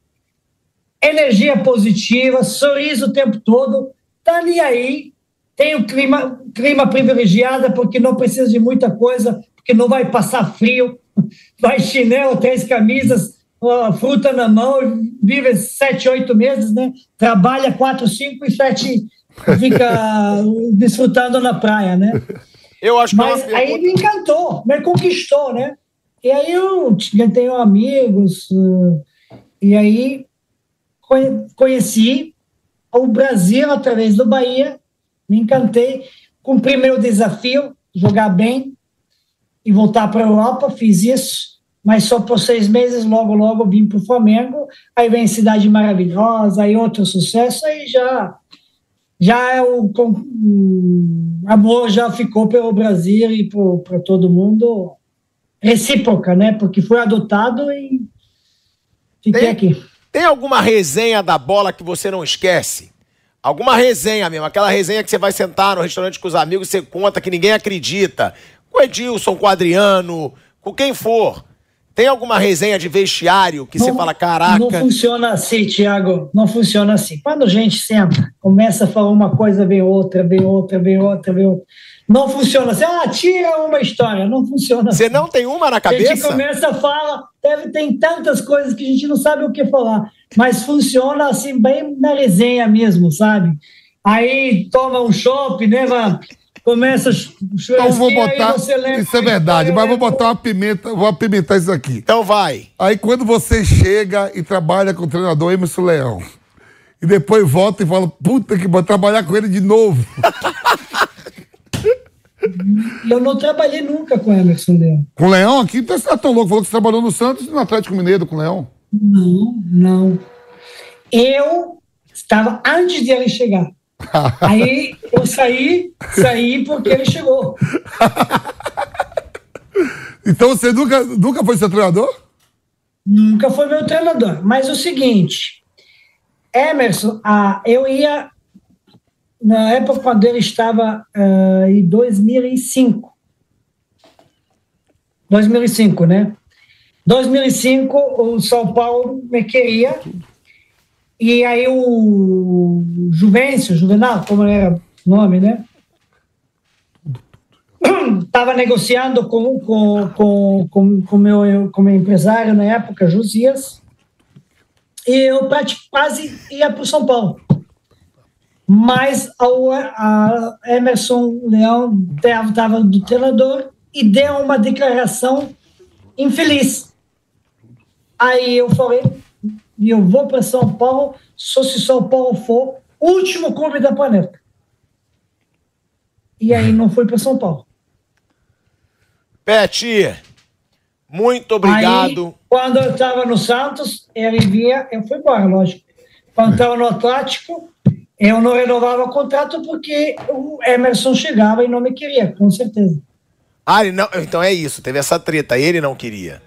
energia positiva, sorriso o tempo todo, tá ali aí, tem o clima, clima privilegiado porque não precisa de muita coisa, porque não vai passar frio, vai chinelo, três camisas, fruta na mão, vive sete, oito meses, né? Trabalha quatro, cinco e sete fica desfrutando na praia, né? Eu acho que Mas aí me encantou, me conquistou, né? E aí eu tenho amigos, e aí conheci o Brasil através do Bahia, me encantei, cumpri meu desafio, jogar bem e voltar para a Europa, fiz isso, mas só por seis meses, logo, logo vim para o Flamengo, aí vem Cidade Maravilhosa, aí outro sucesso, aí já, já é o, o amor já ficou pelo Brasil e para todo mundo recíproca, né, porque foi adotado e fiquei Tem... aqui. Tem alguma resenha da bola que você não esquece? Alguma resenha mesmo, aquela resenha que você vai sentar no restaurante com os amigos e você conta que ninguém acredita. Com o Edilson, com o Adriano, com quem for. Tem alguma resenha de vestiário que você fala, caraca. Não funciona assim, Thiago. Não funciona assim. Quando a gente senta, começa a falar uma coisa, vem outra, vem outra, vem outra, vem outra. Não funciona assim. Ah, tira uma história. Não funciona Você assim. não tem uma na A gente cabeça? começa a falar, deve, tem tantas coisas que a gente não sabe o que falar, mas funciona assim, bem na resenha mesmo, sabe? Aí toma um chopp, né, Vamp? Começa o Então vou aí botar. você lembra Isso é verdade, mas vou botar uma pimenta, vou apimentar isso aqui. Então vai. Aí quando você chega e trabalha com o treinador Emerson Leão, e depois volta e fala, puta que vou trabalhar com ele de novo. Eu não trabalhei nunca com Emerson Leão. Com o Leão aqui, então você tá tão louco. Falou que você trabalhou no Santos e no Atlético Mineiro com o Leão. Não, não. Eu estava antes de ele chegar. Aí eu saí, saí porque ele chegou. Então você nunca, nunca foi seu treinador? Nunca foi meu treinador. Mas o seguinte, Emerson, ah, eu ia na época quando ele estava ah, em 2005. 2005, né? 2005, o São Paulo me queria. E aí o Juvencio, Juvenal, como era o nome, né? Estava negociando com com com com, com meu com meu empresário na época, Josias, e eu quase ia para o São Paulo. Mas o a Emerson Leão estava do treinador e deu uma declaração infeliz. Aí eu falei, eu vou para São Paulo, só se São Paulo for o último clube da planeta. E aí não fui para São Paulo. Pet, muito obrigado. Aí, quando eu estava no Santos, ele via, eu fui embora, lógico. Quando estava no Atlético, eu não renovava o contrato porque o Emerson chegava e não me queria, com certeza. Ah, não, então é isso, teve essa treta, ele não queria.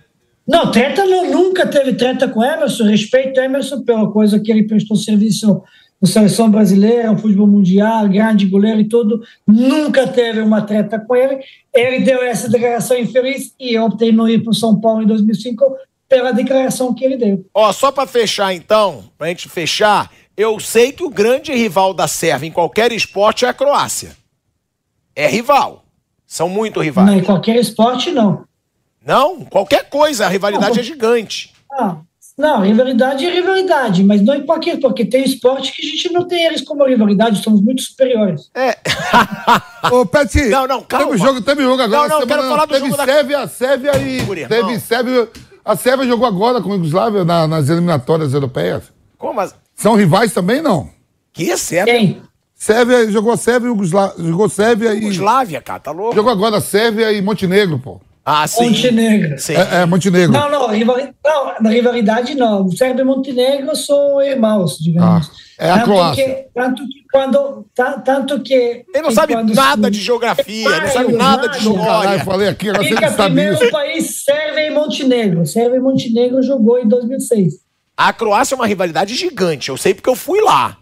Não, treta não, nunca teve treta com Emerson. Respeito Emerson pela coisa que ele prestou serviço na seleção brasileira, no futebol mundial, grande goleiro e tudo. Nunca teve uma treta com ele. Ele deu essa declaração infeliz e eu optei não ir para o São Paulo em 2005 pela declaração que ele deu. Ó, só pra fechar então, pra gente fechar, eu sei que o grande rival da Sérvia em qualquer esporte é a Croácia. É rival. São muito rivais. Não, em qualquer esporte, não. Não, qualquer coisa, a rivalidade Não. é gigante. Ah, não, rivalidade é rivalidade, mas não em qualquer, porque tem esporte que a gente não tem eles como rivalidade, somos muito superiores. É. Ô, Peti, Não, não, calma. Teve jogo, teve jogo agora. Não, não, semana, quero falar do teve jogo da- Sérvia, Sérvia e. Irmão. Teve Sérvia. A Sérvia jogou agora com a Iugoslávia na- nas eliminatórias europeias. Como assim? São rivais também, não? Que é Sérvia? Quem? Sérvia jogou Sérvia e Iugoslávia. Jogou Sérvia e. Yugoslávia, cara, tá louco? Jogou agora Sérvia e Montenegro, pô. Ah, sim. Montenegro. Sim. É, é, Montenegro. Não, não, rivali- não, na rivalidade não. Sérvia e Montenegro são irmãos, digamos. Ah, é a tanto Croácia. Que, tanto que quando. ta- Tanto que. Ele não que sabe nada se- de geografia, ele não sabe nada de Iugoslávia. Caralho, história. falei aqui, agora você Fica sabia. primeiro o país Sérvia e Montenegro. Sérvia e Montenegro jogou em 2006. A Croácia é uma rivalidade gigante, eu sei porque eu fui lá.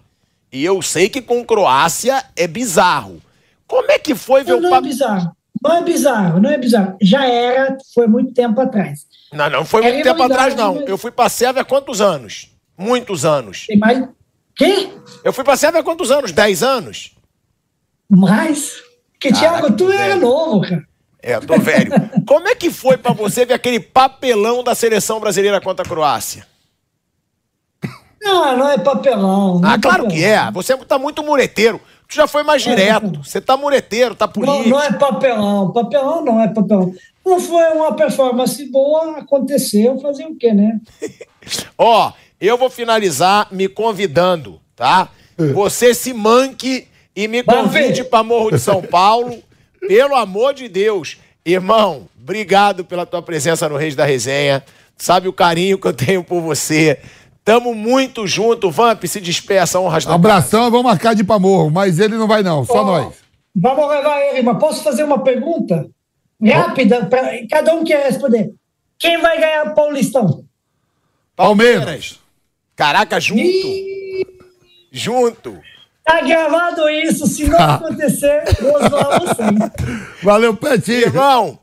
E eu sei que com Croácia é bizarro. Como é que foi ver Não, o não é bizarro. Não é bizarro, não é bizarro. Já era, foi muito tempo atrás. Não, não foi É muito tempo atrás, não. Eu fui pra Sérvia há quantos anos? Muitos anos. Tem mais. Quê? Eu fui pra Sérvia há quantos anos? Dez anos? Mais? Que, Caraca, Thiago, tu era velho. novo, cara. É, eu tô velho. Como é que foi pra você ver aquele papelão da seleção brasileira contra a Croácia? Não, não é papelão. não Ah, é claro papelão. que é. Você tá muito mureteiro. Tu já foi mais direto. Você tá mureteiro, tá Não, político. não é papelão. Papelão não é papelão. Não foi uma performance boa, aconteceu, fazer o quê, né? Ó, eu vou finalizar me convidando, tá? Você se manque e me convide pra Morro de São Paulo. Pelo amor de Deus. Irmão, obrigado pela tua presença no Reis da Resenha. Sabe o carinho que eu tenho por você. Tamo muito junto. Vamp, se despeça, honras da Abração, vamos marcar de ir pra morro, mas ele não vai, não, só Ó, nós. Vamos levar ele, mas posso fazer uma pergunta? Rápida, para cada um quer responder. Quem vai ganhar o Paulistão? Palmeiras. Caraca, junto. Junto. Tá gravado isso, se não acontecer, nós vamos sim. Valeu, Peti. Irmão,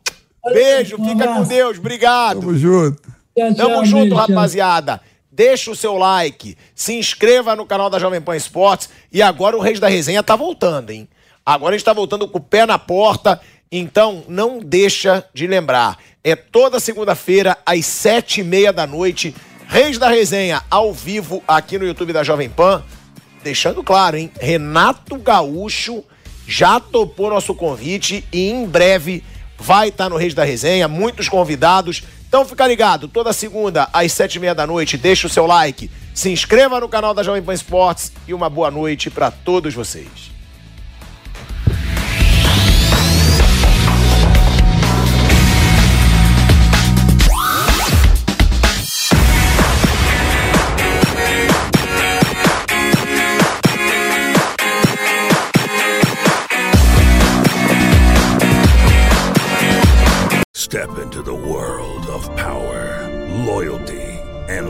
Beijo, Um fica com. Deus. Obrigado. Tamo junto. Tchau, tchau, Tamo junto, beijo, tchau. rapaziada. Deixa o seu like, se inscreva no canal da Jovem Pan Esportes e agora o Reis da Resenha tá voltando, hein? Agora a gente tá voltando com o pé na porta, então não deixa de lembrar. É toda segunda-feira às sete e meia da noite, Reis da Resenha ao vivo aqui no YouTube da Jovem Pan. Deixando claro, hein? Renato Gaúcho já topou nosso convite e em breve vai estar no Reis da Resenha, muitos convidados. Então fica ligado, toda segunda às sete e meia da noite, deixa o seu like, se inscreva no canal da Jovem Pan Esportes e uma boa noite para todos vocês.